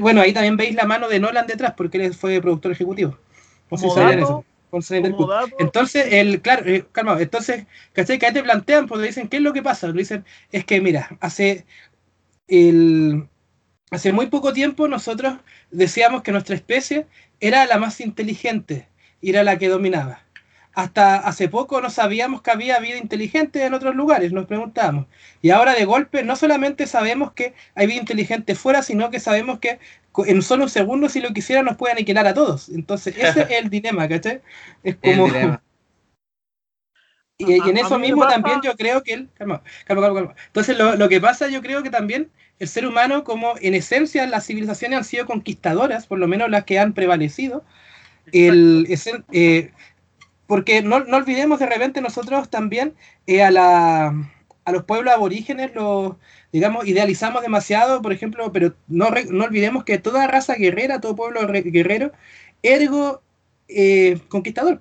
bueno, ahí también veis la mano de Nolan detrás, porque él fue productor ejecutivo. Sabían eso. Entonces, el, claro, eh, calma, entonces, ¿cachai? Que ahí te plantean, porque dicen, ¿qué es lo que pasa? Lo dicen, es que mira, hace el, hace muy poco tiempo nosotros decíamos que nuestra especie era la más inteligente y era la que dominaba. Hasta hace poco no sabíamos que había vida inteligente en otros lugares, nos preguntábamos. Y ahora de golpe no solamente sabemos que hay vida inteligente fuera, sino que sabemos que en solo un segundo, si lo quisiera, nos puede aniquilar a todos. Entonces, ese <laughs> es el dilema, ¿cachai? Es como... <laughs> Y, en eso mismo también yo creo que él... Calma, calma, calma, Entonces, lo, lo que pasa, yo creo que también el ser humano, como en esencia las civilizaciones han sido conquistadoras, por lo menos las que han prevalecido, el, eh, porque no, no, olvidemos de repente nosotros también eh, a, la, a los pueblos aborígenes los, digamos, idealizamos demasiado, por ejemplo, pero no, no olvidemos que toda raza guerrera, todo pueblo guerrero, ergo eh, conquistador.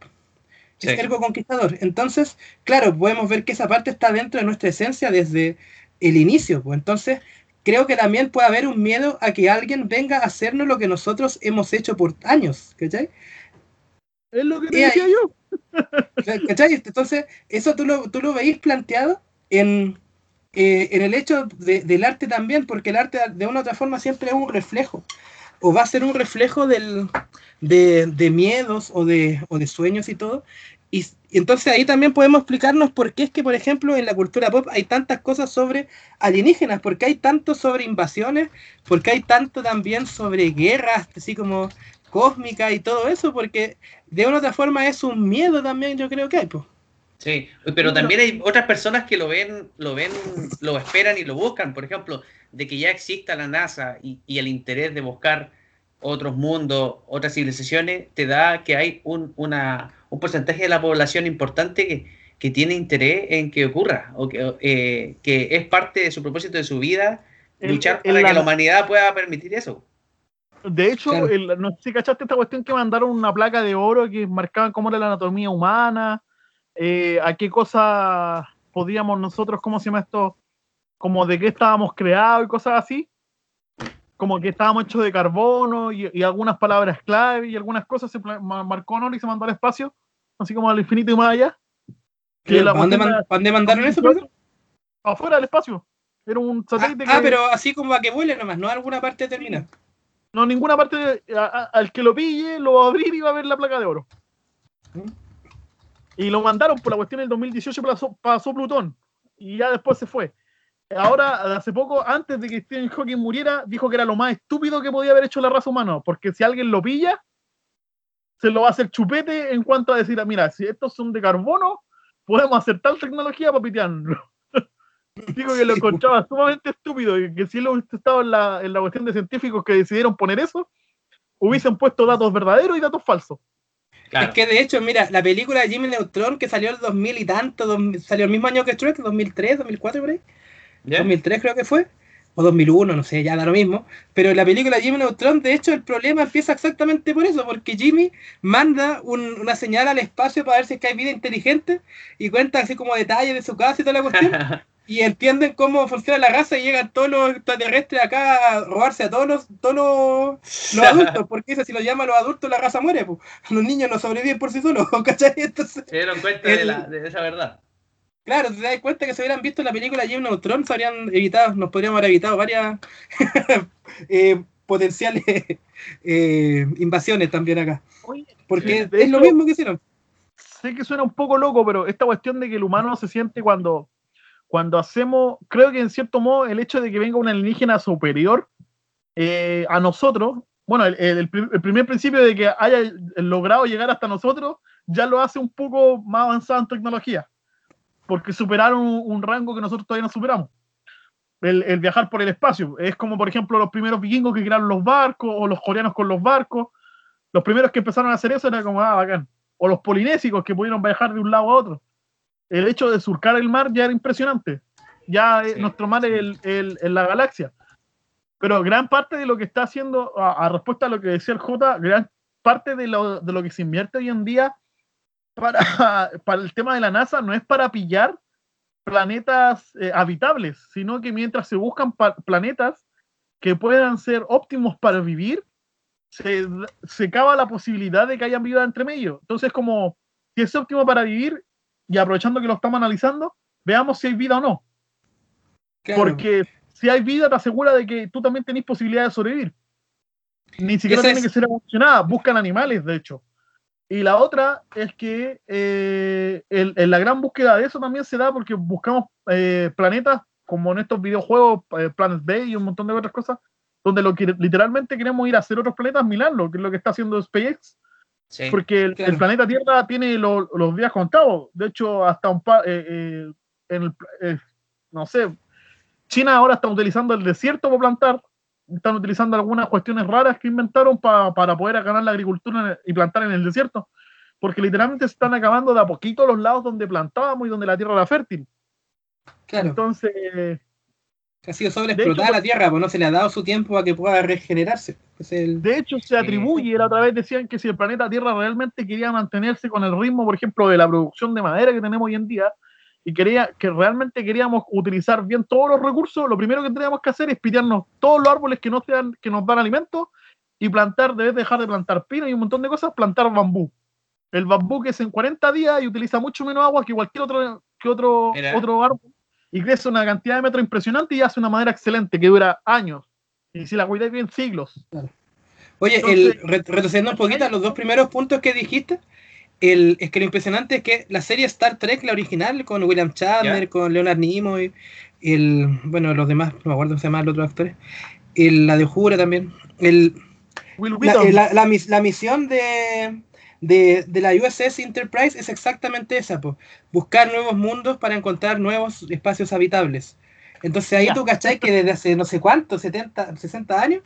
Es ergo conquistador. Entonces, claro, podemos ver que esa parte está dentro de nuestra esencia desde el inicio. Pues. Entonces, creo que también puede haber un miedo a que alguien venga a hacernos lo que nosotros hemos hecho por años, ¿cachai? Es lo que te decía yo. ¿Cachai? Entonces, eso tú lo, tú lo veis planteado en, eh, en el hecho del arte también, porque el arte de una u otra forma siempre es un reflejo, o va a ser un reflejo del, de, de, miedos o de, o de sueños y todo, y, entonces ahí también podemos explicarnos por qué es que, por ejemplo, en la cultura pop hay tantas cosas sobre alienígenas, porque hay tanto sobre invasiones, porque hay tanto también sobre guerras, así como cósmicas y todo eso, porque de una u otra forma es un miedo también, yo creo que hay. Pues. Sí, pero también hay otras personas que lo ven, lo ven, lo esperan y lo buscan. Por ejemplo, de que ya exista la NASA y, y el interés de buscar otros mundos, otras civilizaciones, te da que hay un, una, un porcentaje de la población importante que, tiene interés en que ocurra, o que, eh, que es parte de su propósito de su vida, luchar para que la humanidad pueda permitir eso. De hecho, no sé si cachaste esta cuestión que mandaron una placa de oro que marcaban cómo era la anatomía humana, eh, a qué cosas podíamos nosotros, ¿cómo se llama esto? Como de qué estábamos creados y cosas así como que estábamos hechos de carbono y, algunas palabras clave y algunas cosas se marcó honor y se mandó al espacio, así como al infinito y más allá. ¿Dónde, mandaron eso? Afuera del espacio. Era un satélite ah, ah, pero así como a que vuele nomás, no a alguna parte determinada. No, ninguna parte. al que lo pille, lo va a abrir y va a ver la placa de oro. ¿Mm? Y lo mandaron por la cuestión del 2018 pasó Plutón. Y ya después se fue ahora, hace poco, antes de que Stephen Hawking muriera, dijo que era lo más estúpido que podía haber hecho la raza humana, porque si alguien lo pilla, se lo va a hacer chupete en cuanto a decir, ah, mira, si estos son de carbono, podemos hacer tal tecnología para pitearlo. Digo que lo encontraba sumamente estúpido y que si él hubiese estado en la, en la cuestión de científicos que decidieron poner eso, hubiesen puesto datos verdaderos y datos falsos. Es que de hecho, mira, la película de Jimmy Neutron que salió en el 2000 y tanto, salió el mismo año que Shrek, 2003, 2004 por ahí. 2003 creo que fue, o 2001, no sé, ya da lo mismo. Pero la película Jimmy Neutron, de hecho, el problema empieza exactamente por eso, porque Jimmy manda una señal al espacio para ver si es que hay vida inteligente y cuenta así como detalles de su casa y toda la cuestión. <laughs> y entienden cómo funciona la raza y llegan todos los extraterrestres acá a robarse a todos los, todos los, adultos, porque si lo llaman los adultos la raza muere, pues. <laughs> los niños no sobreviven por sí solos, <laughs> ¿cachai? Entonces, Se dieron cuenta de, esa verdad. Claro, te das cuenta que si hubieran visto la película Jim Neutron, se habrían evitado, nos podríamos haber evitado varias <laughs> eh, potenciales <laughs> eh, invasiones también acá. Porque es lo mismo que hicieron. Sé que suena un poco loco, pero esta cuestión de que el humano se siente cuando, cuando hacemos, creo que en cierto modo el hecho de que venga un alienígena superior eh, a nosotros, bueno, el, el, primer principio de que haya logrado llegar hasta nosotros, ya lo hace un poco más avanzado en tecnología porque superaron un, rango que nosotros todavía no superamos. El, viajar por el espacio. Es como, por ejemplo, los primeros vikingos que crearon los barcos, o los coreanos con los barcos. Los primeros que empezaron a hacer eso era como, ah, bacán. O los polinésicos que pudieron viajar de un lado a otro. El hecho de surcar el mar ya era impresionante. Ya eh, nuestro mar es el, la galaxia. Pero gran parte de lo que está haciendo, a, respuesta a lo que decía el J, gran parte de lo, de lo que se invierte hoy en día para, <laughs> para el tema de la NASA no es para pillar planetas eh, habitables, sino que mientras se buscan planetas que puedan ser óptimos para vivir, se, se cava la posibilidad de que haya vida entre medio. Entonces, como si es óptimo para vivir, y aprovechando que lo estamos analizando, veamos si hay vida o no. Porque si hay vida, te asegura de que tú también tenés posibilidad de sobrevivir. Ni siquiera tiene que ser evolucionada, buscan animales, de hecho. Y la otra es que eh, la gran búsqueda de eso también se da porque buscamos eh, planetas como en estos videojuegos, eh, Planet Bay y un montón de otras cosas, donde lo que literalmente queremos ir a hacer otros planetas, mirarlo, que es lo que está haciendo SpaceX. porque el, planeta Tierra tiene los días contados. De hecho, hasta un par, en no sé, China ahora está utilizando el desierto para plantar están utilizando algunas cuestiones raras que inventaron para poder ganar la agricultura y plantar en el desierto, porque literalmente se están acabando de a poquito los lados donde plantábamos y donde la tierra era fértil. Claro. Entonces... Ha sido sobreexplotada la tierra, pues no se le ha dado su tiempo a que pueda regenerarse. De hecho, se atribuye, la otra vez decían que si el planeta Tierra realmente quería mantenerse con el ritmo, por ejemplo, de la producción de madera que tenemos hoy en día, y quería, que realmente queríamos utilizar bien todos los recursos, lo primero que teníamos que hacer es pitearnos todos los árboles que, no sean, que nos dan alimento y plantar, debes dejar de plantar pino y un montón de cosas, plantar bambú. El bambú que es en 40 días y utiliza mucho menos agua que cualquier otro, que otro, otro árbol y crece una cantidad de metros impresionante y hace una madera excelente que dura años. Y si la cuidáis bien, siglos. Oye, el, retrocediendo un poquito a los dos primeros puntos que dijiste, es que lo impresionante es que la serie Star Trek, la original, con William Chandler, con Leonard Nimoy, el, bueno, los demás, no me acuerdo cómo se llaman los otros actores, el, la de Jura también, el, la, la, misión de, de, de, la USS Enterprise es exactamente esa, buscar nuevos mundos para encontrar nuevos espacios habitables. Entonces ahí tú cachai que desde hace no sé cuánto, 70, 60 años,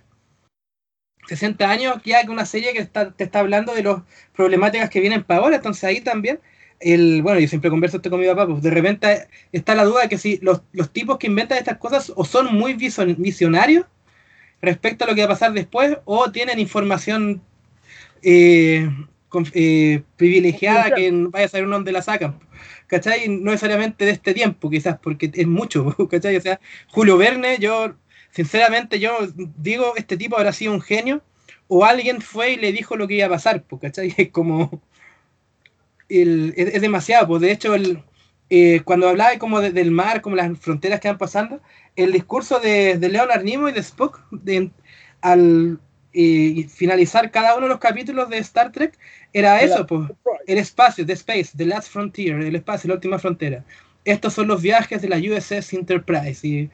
60 años ya que una serie que te está hablando de las problemáticas que vienen para ahora, entonces ahí también, el, bueno, yo siempre converso esto con mi papá, pues de repente está la duda de que si los, tipos que inventan estas cosas o son muy visionarios respecto a lo que va a pasar después o tienen información eh, eh, privilegiada que vaya a saber un de la sacan. ¿Cachai? No necesariamente de este tiempo, quizás, porque es mucho, <laughs> ¿cachai? O sea, Julio Verne, yo sinceramente yo digo, este tipo habrá sido un genio o alguien fue y le dijo lo que iba a pasar, ¿cachai? <laughs> Es como... es, demasiado, pues de hecho el, eh, cuando hablaba como del mar, como las fronteras que van pasando, el discurso de, Leonard Nimoy y de Spock al eh, finalizar cada uno de los capítulos de Star Trek era eso, pues, el espacio, the space, the last frontier, el espacio, la última frontera. Estos son los viajes de la USS Enterprise y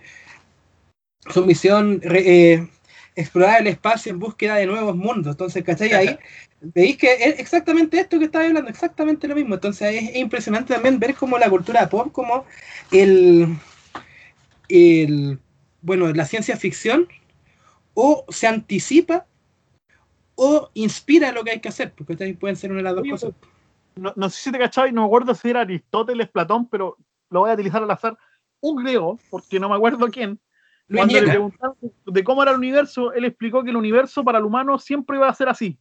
su misión eh, explorar el espacio en búsqueda de nuevos mundos. Entonces, ¿cachai? Ahí <laughs> veis que es exactamente esto que estaba hablando, exactamente lo mismo. Entonces es, impresionante también ver cómo la cultura pop, como el, el, bueno, la ciencia ficción, o se anticipa o inspira lo que hay que hacer, porque pueden ser una de las dos cosas. No, sé si te cachai, no me acuerdo si era Aristóteles, Platón, pero lo voy a utilizar al azar. Un griego, porque no me acuerdo quién, cuando le preguntaron de cómo era el universo, él explicó que el universo para el humano siempre iba a ser así.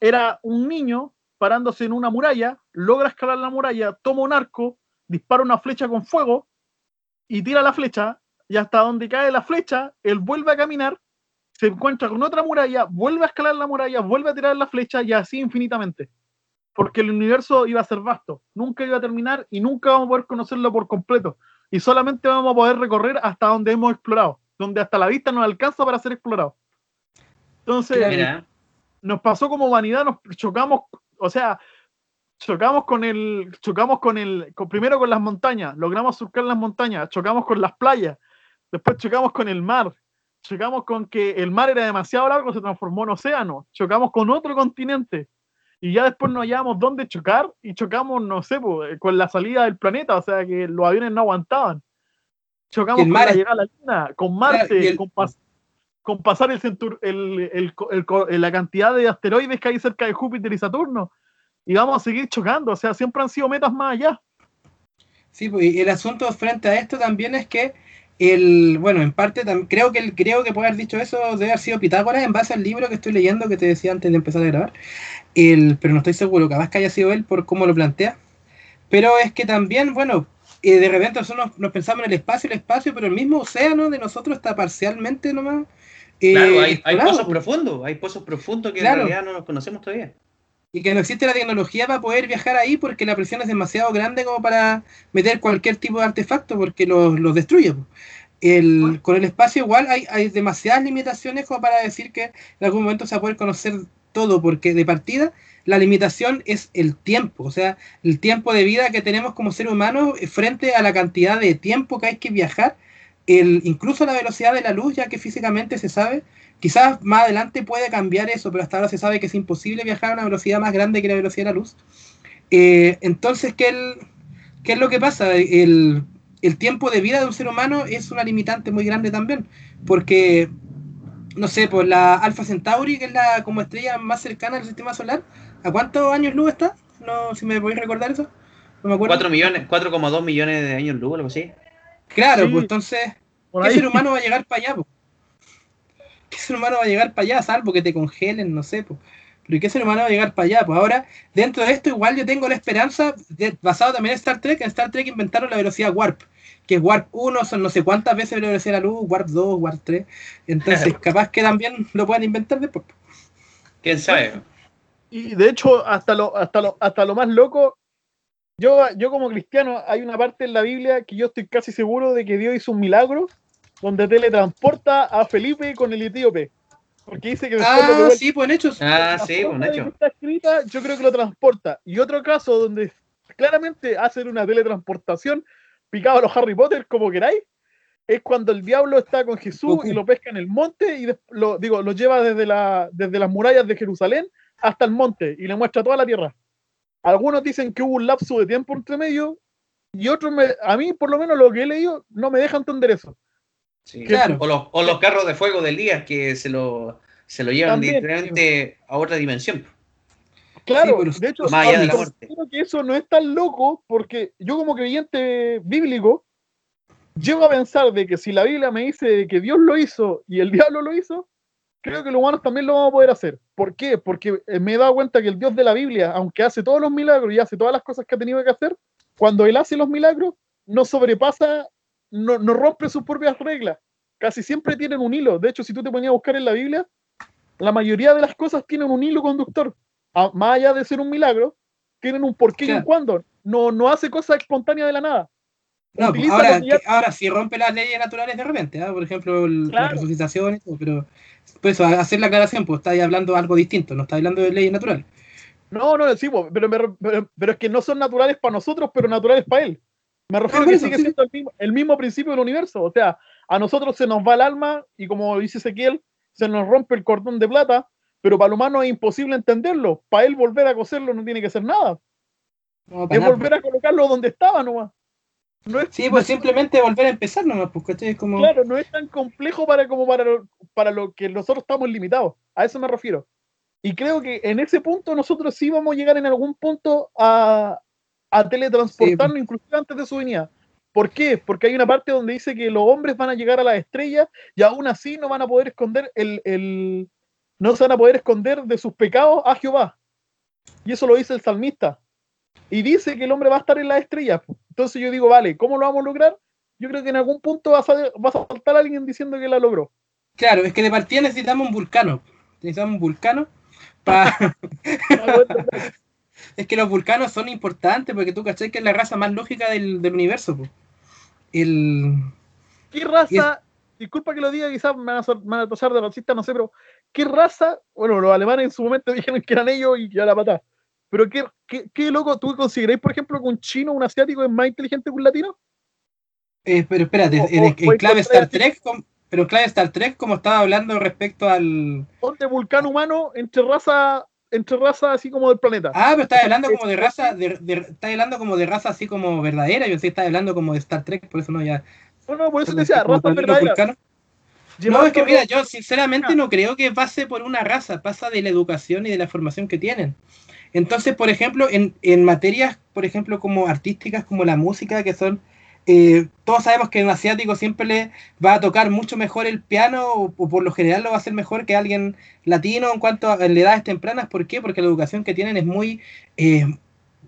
Era un niño parándose en una muralla, logra escalar la muralla, toma un arco, dispara una flecha con fuego y tira la flecha, y hasta donde cae la flecha, él vuelve a caminar, se encuentra con otra muralla, vuelve a escalar la muralla, vuelve a tirar la flecha y así infinitamente. Porque el universo iba a ser vasto, nunca iba a terminar y nunca vamos a poder conocerlo por completo y solamente vamos a poder recorrer hasta donde hemos explorado, donde hasta la vista nos alcanza para ser explorado. Entonces, nos pasó como humanidad, nos chocamos, o sea, chocamos con el, chocamos con el, primero con las montañas, logramos surcar las montañas, chocamos con las playas, después chocamos con el mar, chocamos con que el mar era demasiado largo, se transformó en océano, chocamos con otro continente, y ya después no hallamos dónde chocar y chocamos, no sé, pues, con la salida del planeta, o sea que los aviones no aguantaban. Chocamos con la llegada a la Luna, con Marte, con, pasar el, la cantidad de asteroides que hay cerca de Júpiter y Saturno. Y vamos a seguir chocando, o sea, siempre han sido metas más allá. Sí, pues, y el asunto frente a esto también es que el, bueno, en parte tam- creo que el- creo que puede haber dicho eso debe haber sido Pitágoras en base al libro que estoy leyendo que te decía antes de empezar a grabar. El, pero no estoy seguro, capaz que haya sido él por cómo lo plantea. Pero es que también, bueno, eh, de repente nosotros nos, nos pensamos en el espacio, el espacio, pero el mismo océano de nosotros está parcialmente nomás. eh, Claro, hay, pozos po. profundos, hay pozos profundos que Claro. en realidad no los conocemos todavía. Y que no existe la tecnología para poder viajar ahí porque la presión es demasiado grande como para meter cualquier tipo de artefacto porque los, los destruye. con el espacio igual hay, hay demasiadas limitaciones como para decir que en algún momento se va a poder conocer todo porque de partida la limitación es el tiempo, o sea, el tiempo de vida que tenemos como ser humano frente a la cantidad de tiempo que hay que viajar, el, incluso la velocidad de la luz, ya que físicamente se sabe, quizás más adelante puede cambiar eso, pero hasta ahora se sabe que es imposible viajar a una velocidad más grande que la velocidad de la luz. Eh, entonces, ¿qué, el- ¿qué es lo que pasa? El, el tiempo de vida de un ser humano es una limitante muy grande también, porque, no sé, por la Alpha Centauri, que es la como estrella más cercana al sistema solar, ¿a cuántos años luz está? No, si me podéis recordar eso. No me acuerdo. 4 millones, 4,2 millones de años luz, algo así. Claro, Sí. pues entonces, ¿qué ser humano va a llegar para allá? po? ¿Qué ser humano va a llegar para allá? Salvo que te congelen, no sé. po. Pero ¿y ¿qué ser humano va a llegar para allá? Pues ahora, dentro de esto, igual yo tengo la esperanza, de- basado también en Star Trek, en Star Trek inventaron la velocidad Warp, que es Warp 1, son no sé cuántas veces la velocidad de la luz, Warp 2, Warp 3. Entonces, <laughs> capaz que también lo puedan inventar después. ¿Quién sabe? Y de hecho, hasta lo, hasta lo, hasta lo más loco, yo, yo como cristiano, hay una parte en la Biblia que yo estoy casi seguro de que Dios hizo un milagro donde teletransporta a Felipe con el etíope. Porque dice que después lo Ah, sí, pues en hechos. Ah, La sí, de hecho. que Está escrita, yo creo que lo transporta. Y otro caso donde claramente hacen una teletransportación picado a los Harry Potter, como queráis, es cuando el diablo está con Jesús Goku. y lo pesca en el monte y lo, digo, lo lleva desde, la, desde las murallas de Jerusalén hasta el monte y le muestra toda la tierra. Algunos dicen que hubo un lapso de tiempo entre medio y otros, me- a mí por lo menos lo que he leído, no me deja entender eso. Sí. Claro. O, los, o los carros de fuego de Elías que se lo, se lo llevan También, literalmente a otra dimensión. Claro, pero de hecho, más allá de la muerte. que eso no es tan loco porque yo como creyente bíblico llego a pensar de que si la Biblia me dice que Dios lo hizo y el <laughs> diablo lo hizo, creo que los humanos también lo vamos a poder hacer. ¿Por qué? Porque eh, me he dado cuenta que el Dios de la Biblia, aunque hace todos los milagros y hace todas las cosas que ha tenido que hacer, cuando Él hace los milagros, no sobrepasa, no, no rompe sus propias reglas. Casi siempre tienen un hilo. De hecho, si tú te ponías a buscar en la Biblia, la mayoría de las cosas tienen un hilo conductor. A- más allá de ser un milagro, tienen un porqué y un Claro. cuándo. No, no hace cosas espontáneas de la nada. No, pues, ahora, ya- que- ahora sí rompe las leyes naturales de repente, ¿ah? por ejemplo, el- la Claro. resucitación y todo, pero pues hacer la aclaración, pues estáis hablando de algo distinto, no estáis hablando de leyes naturales. No, no, sí, po, pero, pero, pero es que no son naturales para nosotros, pero naturales para él. Me refiero por que sigue sí. siendo el mismo, el mismo principio del universo. O sea, a nosotros se nos va el alma y como dice Ezequiel, se nos rompe el cordón de plata, pero para el humano es imposible entenderlo. Para él volver a coserlo no tiene que hacer nada. No, Es nada. volver a colocarlo donde estaba nomás. No es, Sí, pues simplemente volver a empezar nomás, ¿cachai? Es como... Claro, no es tan complejo para como para lo, para lo que nosotros estamos limitados. A eso me refiero. Y creo que en ese punto nosotros sí vamos a llegar en algún punto a, a teletransportarnos, inclusive antes de su venida. ¿Por qué? Porque hay una parte donde dice que los hombres van a llegar a las estrellas y aún así no van a poder esconder el, el- no se van a poder esconder de sus pecados a Jehová. Y eso lo dice el salmista. Y dice que el hombre va a estar en las estrellas. Entonces yo digo, vale, ¿cómo lo vamos a lograr? Yo creo que en algún punto va a, va a saltar alguien diciendo que la logró. Claro, es que de partida necesitamos un vulcano. Necesitamos un vulcano para... <laughs> es que los vulcanos son importantes porque tú cachai que es la raza más lógica del, del universo. po. El... ¿Qué raza? Disculpa que lo diga, quizás me van a, sor- me van a tachar de racista, no sé, pero ¿qué raza? Bueno, los alemanes en su momento <laughs> dijeron que eran ellos y ya la patá. Pero ¿qué, qué, qué loco, ¿tú consideráis, por ejemplo, que un chino o un asiático es más inteligente que un latino? eh, pero espérate, O- en, clave Star Trek, com- pero en clave Star Trek, como estaba hablando respecto al... Ponte vulcano humano entre raza, entre raza así como del planeta. Ah, pero estás hablando como de raza, de, de- estás hablando como de raza así como verdadera, yo sí estaba hablando como de Star Trek, por eso no ya... no, no, por eso te decía, raza verdadera. No, es que mira, yo sinceramente no creo que pase por una raza, pasa de la educación y de la formación que tienen. Entonces, por ejemplo, en, en materias, por ejemplo, como artísticas, como la música, que son eh, todos sabemos que a un asiático siempre le va a tocar mucho mejor el piano o, por lo general lo va a hacer mejor que alguien latino en cuanto a edades tempranas. ¿Por qué? Porque la educación que tienen es muy eh,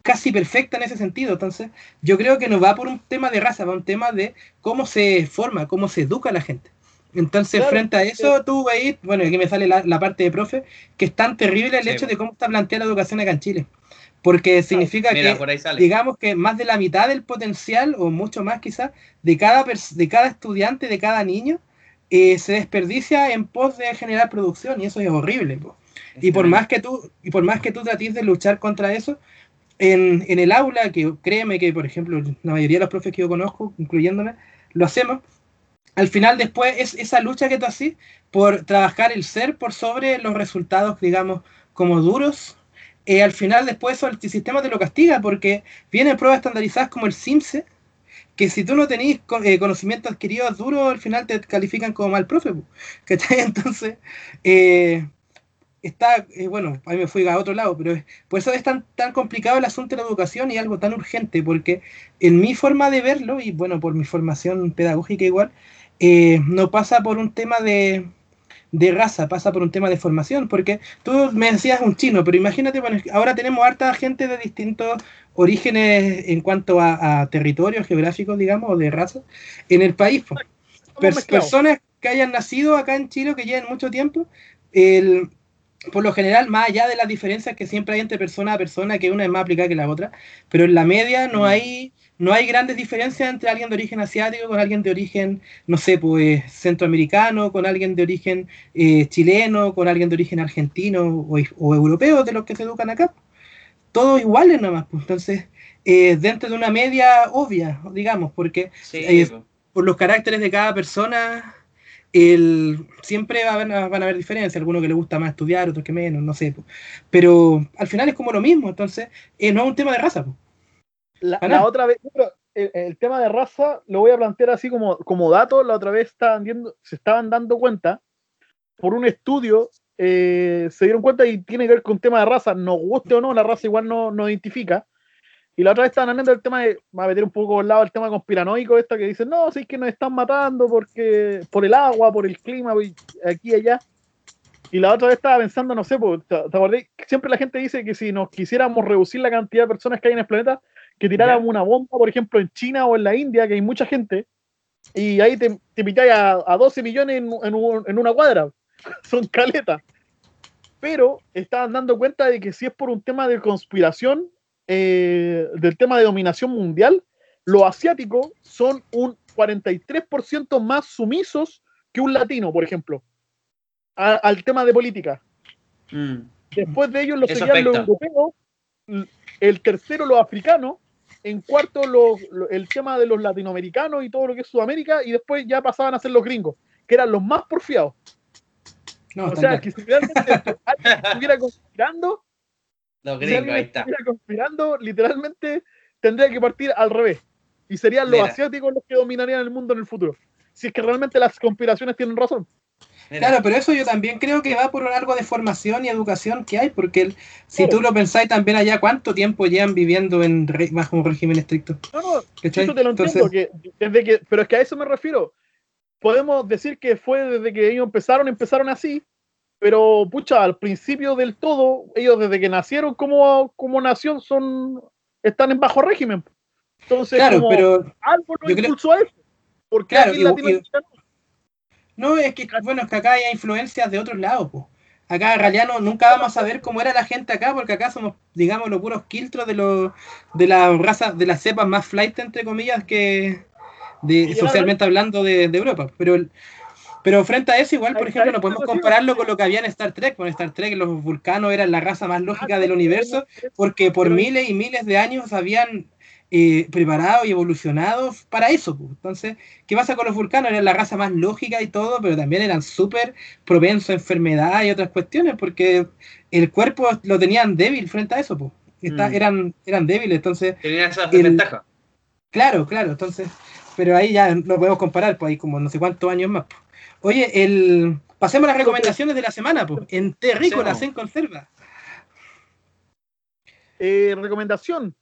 casi perfecta en ese sentido. Entonces, yo creo que no va por un tema de raza, va un tema de cómo se forma, cómo se educa la gente. Entonces, frente a eso, tú veis, bueno, aquí me sale la, parte de profe, que es tan terrible el hecho de cómo está planteada la educación acá en Chile. Porque significa que, digamos que más de la mitad del potencial, o mucho más quizás, de cada, de cada estudiante, de cada niño, eh, se desperdicia en pos de generar producción, y eso es horrible. Y por, más que tú, y por más que tú trates de luchar contra eso, en, en, el aula, que créeme que, por ejemplo, la mayoría de los profes que yo conozco, incluyéndome, lo hacemos, al final después es esa lucha que tú haces por trabajar el ser por sobre los resultados, digamos, como duros. Eh, al final después eso el sistema te lo castiga porque vienen pruebas estandarizadas como el CIMSE, que si tú no tenés eh, conocimiento adquirido duro, al final te califican como mal profe. ¿Cachai? <laughs> Entonces, eh, está, bueno, ahí me fui a otro lado, pero por eso es tan, tan complicado el asunto de la educación y algo tan urgente, porque en mi forma de verlo, y bueno, por mi formación pedagógica igual, eh, no pasa por un tema de, raza, pasa por un tema de formación, porque tú me decías un chino, pero imagínate, bueno, ahora tenemos harta gente de distintos orígenes en cuanto a, territorios geográficos, digamos, o de raza, en el país. personas que hayan nacido acá en Chile, que lleven mucho tiempo, el, por lo general, más allá de las diferencias que siempre hay entre persona a persona, que una es más aplicada que la otra, pero en la media no mm. No hay grandes diferencias entre alguien de origen asiático con alguien de origen, no sé, pues centroamericano, con alguien de origen eh, chileno, con alguien de origen argentino o, europeo de los que se educan acá. Todos iguales nomás, pues. Entonces, eh, dentro de una media obvia, digamos, porque eh, pues. por los caracteres de cada persona, el, siempre va a haber, van a haber diferencias, algunos que les gusta más estudiar, otros que menos, no sé. Pues. Pero al final es como lo mismo, entonces no es un tema de raza. Pues. La, otra vez, el, tema de raza lo voy a plantear así como, como dato. La otra vez estaban viendo, se estaban dando cuenta por un estudio, eh, se dieron cuenta y tiene que ver con tema de raza. Nos guste o no, la raza igual no, no identifica. Y la otra vez estaban hablando del tema de, va a meter un poco al lado el tema conspiranoico, esta que dicen, no, si es que nos están matando porque por el agua, por el clima, aquí y allá. Y la otra vez estaba pensando, no sé, ¿te, Siempre la gente dice que si nos quisiéramos reducir la cantidad de personas que hay en el planeta, que tiraran una bomba, por ejemplo, en China o en la India, que hay mucha gente, y ahí te, te a, a, 12 millones en, en, una cuadra. <laughs> Son caletas. Pero estaban dando cuenta de que si es por un tema de conspiración, eh, del tema de dominación mundial, los asiáticos son un 43% más sumisos que un latino, por ejemplo, al tema de política. Mm. Después de ellos lo seguían los europeos, el tercero los africanos, en cuarto el tema de los latinoamericanos y todo lo que es Sudamérica, y después ya pasaban a ser los gringos, que eran los más porfiados. o sea, que si realmente <laughs> alguien estuviera conspirando, los gringos, ahí está. estuviera conspirando, literalmente tendría que partir al revés. Y serían los asiáticos los que dominarían el mundo en el futuro. Si es que realmente las conspiraciones tienen razón. Claro, pero eso yo también creo que va por algo de formación y educación que hay, porque si tú lo pensáis también allá, ¿cuánto tiempo llevan viviendo en bajo un régimen estricto? No, no, eso te lo entiendo, desde que, pero es que a eso me refiero. Podemos decir que fue desde que ellos empezaron, empezaron así, pero pucha, al principio del todo, ellos desde que nacieron como, como nación son están en bajo régimen. Entonces, claro, pero algo lo impulsó a eso. Porque aquí no, es que, bueno, es que acá hay influencias de otros lados, pues. Acá en realidad nunca vamos a saber cómo era la gente acá, porque acá somos, digamos, los puros quiltros de los de las razas, de las cepas más flight, entre comillas, que de, socialmente hablando de, Europa. Pero pero frente a eso, igual, por ejemplo, no podemos compararlo con lo que había en Star Trek. Con Star Trek los vulcanos eran la raza más lógica del universo, porque por miles y miles de años habían eh, preparados y evolucionados para eso. Entonces, ¿qué pasa con los vulcanos? Eran la raza más lógica y todo, pero también eran súper propensos a enfermedad y otras cuestiones, porque el cuerpo lo tenían débil frente a eso. Pues. eran, eran débiles, entonces... Tenían esa desventaja. Claro, claro, entonces... Pero ahí ya lo podemos comparar, pues hay como no sé cuántos años más. Oye, el... pasemos a las recomendaciones de la semana, pues. En terrícolas, en conserva. Eh, recomendación,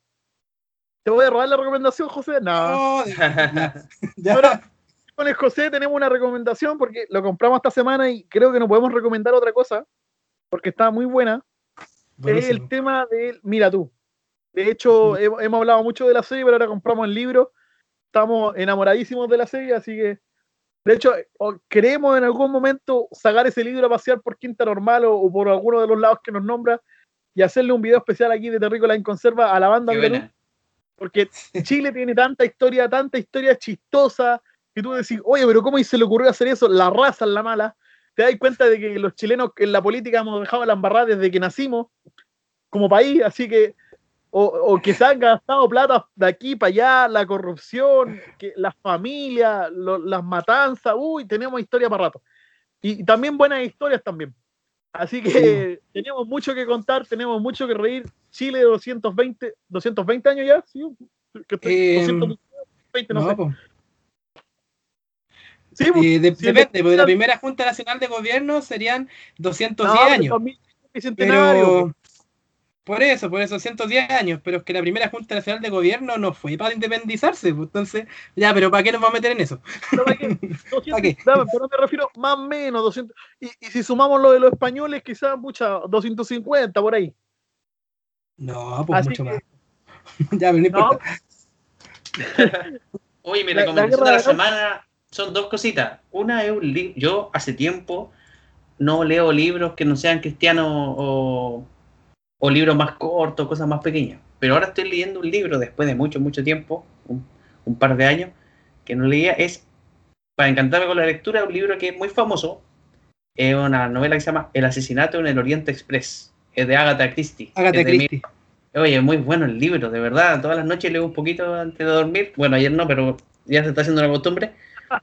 ¿Te voy a robar la recomendación, José? No. No, <laughs> ya, ya. Bueno, con el José tenemos una recomendación porque lo compramos esta semana y creo que no podemos recomendar otra cosa porque está muy buena. Es el tema de Mira tú. De hecho, hemos, hemos hablado mucho de la serie, pero ahora compramos el libro. Estamos enamoradísimos de la serie, así que. De hecho, queremos en algún momento sacar ese libro a pasear por Quinta Normal o, o por alguno de los lados que nos nombra y hacerle un video especial aquí de Terrícola en Conserva a la banda Qué. Porque Chile tiene tanta historia, tanta historia chistosa, que tú decís, oye, pero ¿cómo se le ocurrió hacer eso? La raza es la mala. Te das cuenta de que los chilenos en la política hemos dejado la embarrada desde que nacimos como país, así que, o, o que se han gastado plata de aquí para allá, la corrupción, las familias, lo- las matanzas, uy, tenemos historia para rato. Y también buenas historias también. Así que tenemos mucho que contar, tenemos mucho que reír. Chile 220, 220 años ya, ¿sí? Eh, 220, no, No, sé. Sí, pues, Eh, de- sí, depende, de- porque la primera Junta Nacional de Gobierno serían 210 no, años. 2000, bicentenario, Pero por eso, por eso 110 años, pero es que la primera Junta Nacional de Gobierno no fue para independizarse, pues, entonces, ya, pero ¿para qué nos vamos a meter en eso? ¿no? ¿Para qué? <laughs> 200, ¿Para qué? dame, pero me refiero más o menos 200. Y, y si sumamos lo de los españoles, quizás mucha 250 por ahí. No, pues Así mucho que- más. <laughs> ya, pero no No, importa. Oye, mi La- la recomendación de la semana son dos cositas. Una es un libro. Yo hace tiempo no leo libros que no sean cristianos o, o libros más cortos, cosas más pequeñas. Pero ahora estoy leyendo un libro después de mucho, mucho tiempo, un, un par de años, que no leía. Es, para encantarme con la lectura, un libro que es muy famoso. Es una novela que se llama El asesinato en el Oriente Express. Es de Agatha Christie. Mil- Cristi. Oye, muy bueno el libro, de verdad. Todas las noches leo un poquito antes de dormir. Bueno, ayer no, pero ya se está haciendo una costumbre.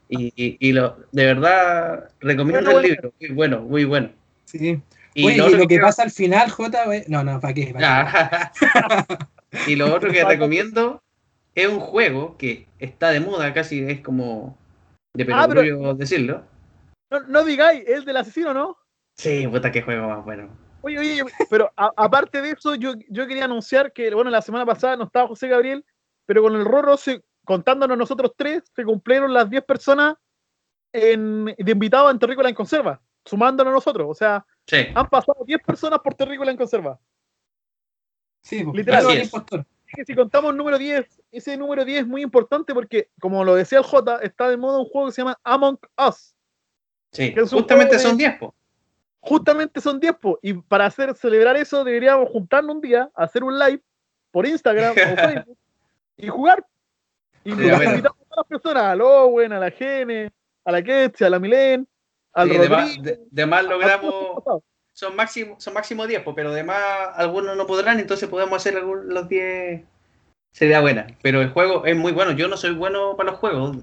Y, y- y lo, de verdad recomiendo Bueno, el bueno. libro. Muy bueno, muy bueno. Sí. Y Oye, lo y otro lo que pasa al final, J, no, no, ¿para qué? Ah. <laughs> y lo otro que recomiendo es un juego que está de moda, casi es como de Ah, pero- perogrullo decirlo. no, no digáis, es del asesino, ¿no? Sí, puta, qué juego más bueno. Oye, oye, pero a- aparte de eso, yo, yo quería anunciar que, bueno, la semana pasada no estaba José Gabriel, pero con el Rorro, se, contándonos nosotros tres, se cumplieron las 10 personas en, de invitados en Terrícola en Conserva, sumándonos nosotros. O sea, Sí. han pasado 10 personas por Terrícola en Conserva. Sí, pues, Literal. es. que si contamos el número 10, ese número 10 es muy importante porque, como lo decía el J, está de moda un juego que se llama Among Us. Sí, justamente son 10, po. Justamente son 10, po, y para hacer celebrar eso deberíamos juntarnos un día, hacer un live por Instagram o <laughs> Facebook y jugar. Y Sí, invitamos a todas las personas, al Owen, a la Gene, a la Ketsi, a la Milen, al Sí, de, más, Rodrigo. de- de más a todos logramos son máximo, son máximo 10, po, pero además algunos no podrán, entonces podemos hacer algún- los 10. Sería buena. Pero el juego es muy bueno. Yo no soy bueno para los juegos.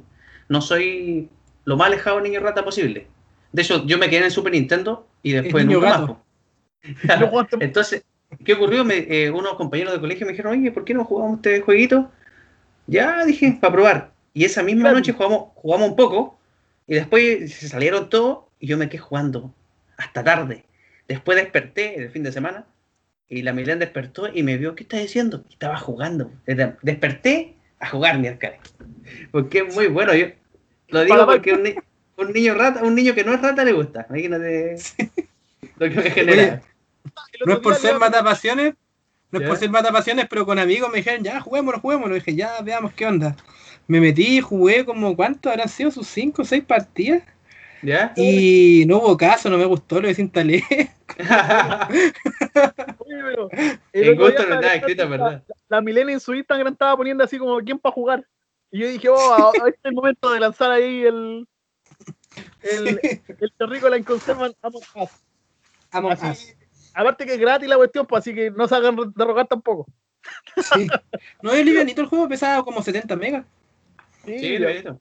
No soy lo más alejado niño rata posible. De hecho, yo me quedé en el Super Nintendo y después <laughs> no jugaste- <laughs> Entonces, ¿qué ocurrió? Me, eh, unos compañeros de colegio me dijeron, oye, ¿por qué no jugamos este jueguito? Ya dije, para probar. Y esa misma Claro. noche jugamos, jugamos un poco y después se salieron todos y yo me quedé jugando hasta tarde. Después desperté el fin de semana y la Milén despertó y me vio, ¿qué estás diciendo? Y Estaba jugando. Desperté a jugar mi arcade. Porque es muy bueno. Yo lo digo porque un, ni- un niño rata, un niño que no es rata le gusta. Imagínate lo que me genera. No es por ser matapasiones, no es por ser matapasiones, pero con amigos me dijeron, ya, juguémonos, juguémonos. dije, ya, veamos qué onda. Me metí, jugué como, ¿cuánto habrán sido sus 5 o 6 partidas? ¿Ya? Y no hubo caso, no me gustó, lo desinstalé. <laughs> <laughs> En gusto no la- está escrito, ¿verdad? La Milena en su Instagram estaba poniendo así como quién para jugar. Y yo dije, oh, este es el momento de lanzar ahí el. El, el terrícola en conserva Among Us. Among Así- Us. Aparte que es gratis la cuestión, pues así que no se hagan de rogar tampoco. Sí. No es livianito el juego, pesaba como 70 megas. Sí, ya. lo he visto.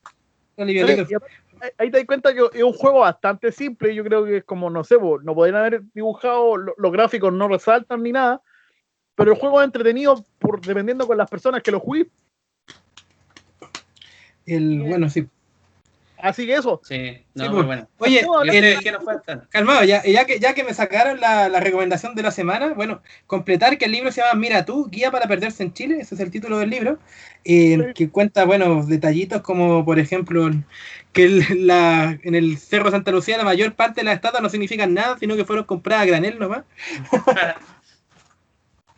Ahí- te das cuenta que es un juego bastante simple. Yo creo que es como, no sé, no podrían haber dibujado, lo- los gráficos no resaltan ni nada. Pero el juego es entretenido por, dependiendo con las personas que lo jueguen. El, bueno, sí. Así que eso. Sí, no, Sí, muy pues. bueno. Oye, No, Yo el- sé que no fue tan- Calmado, ya, ya, que, ya que me sacaron la, la recomendación de la semana, bueno, completar que el libro se llama Mira tú, Guía para Perderse en Chile, ese es el título del libro, eh, Sí. que cuenta, bueno, detallitos como, por ejemplo, que el- la, en el Cerro Santa Lucía la mayor parte de las estatuas no significan nada, sino que fueron compradas a granel nomás. <laughs>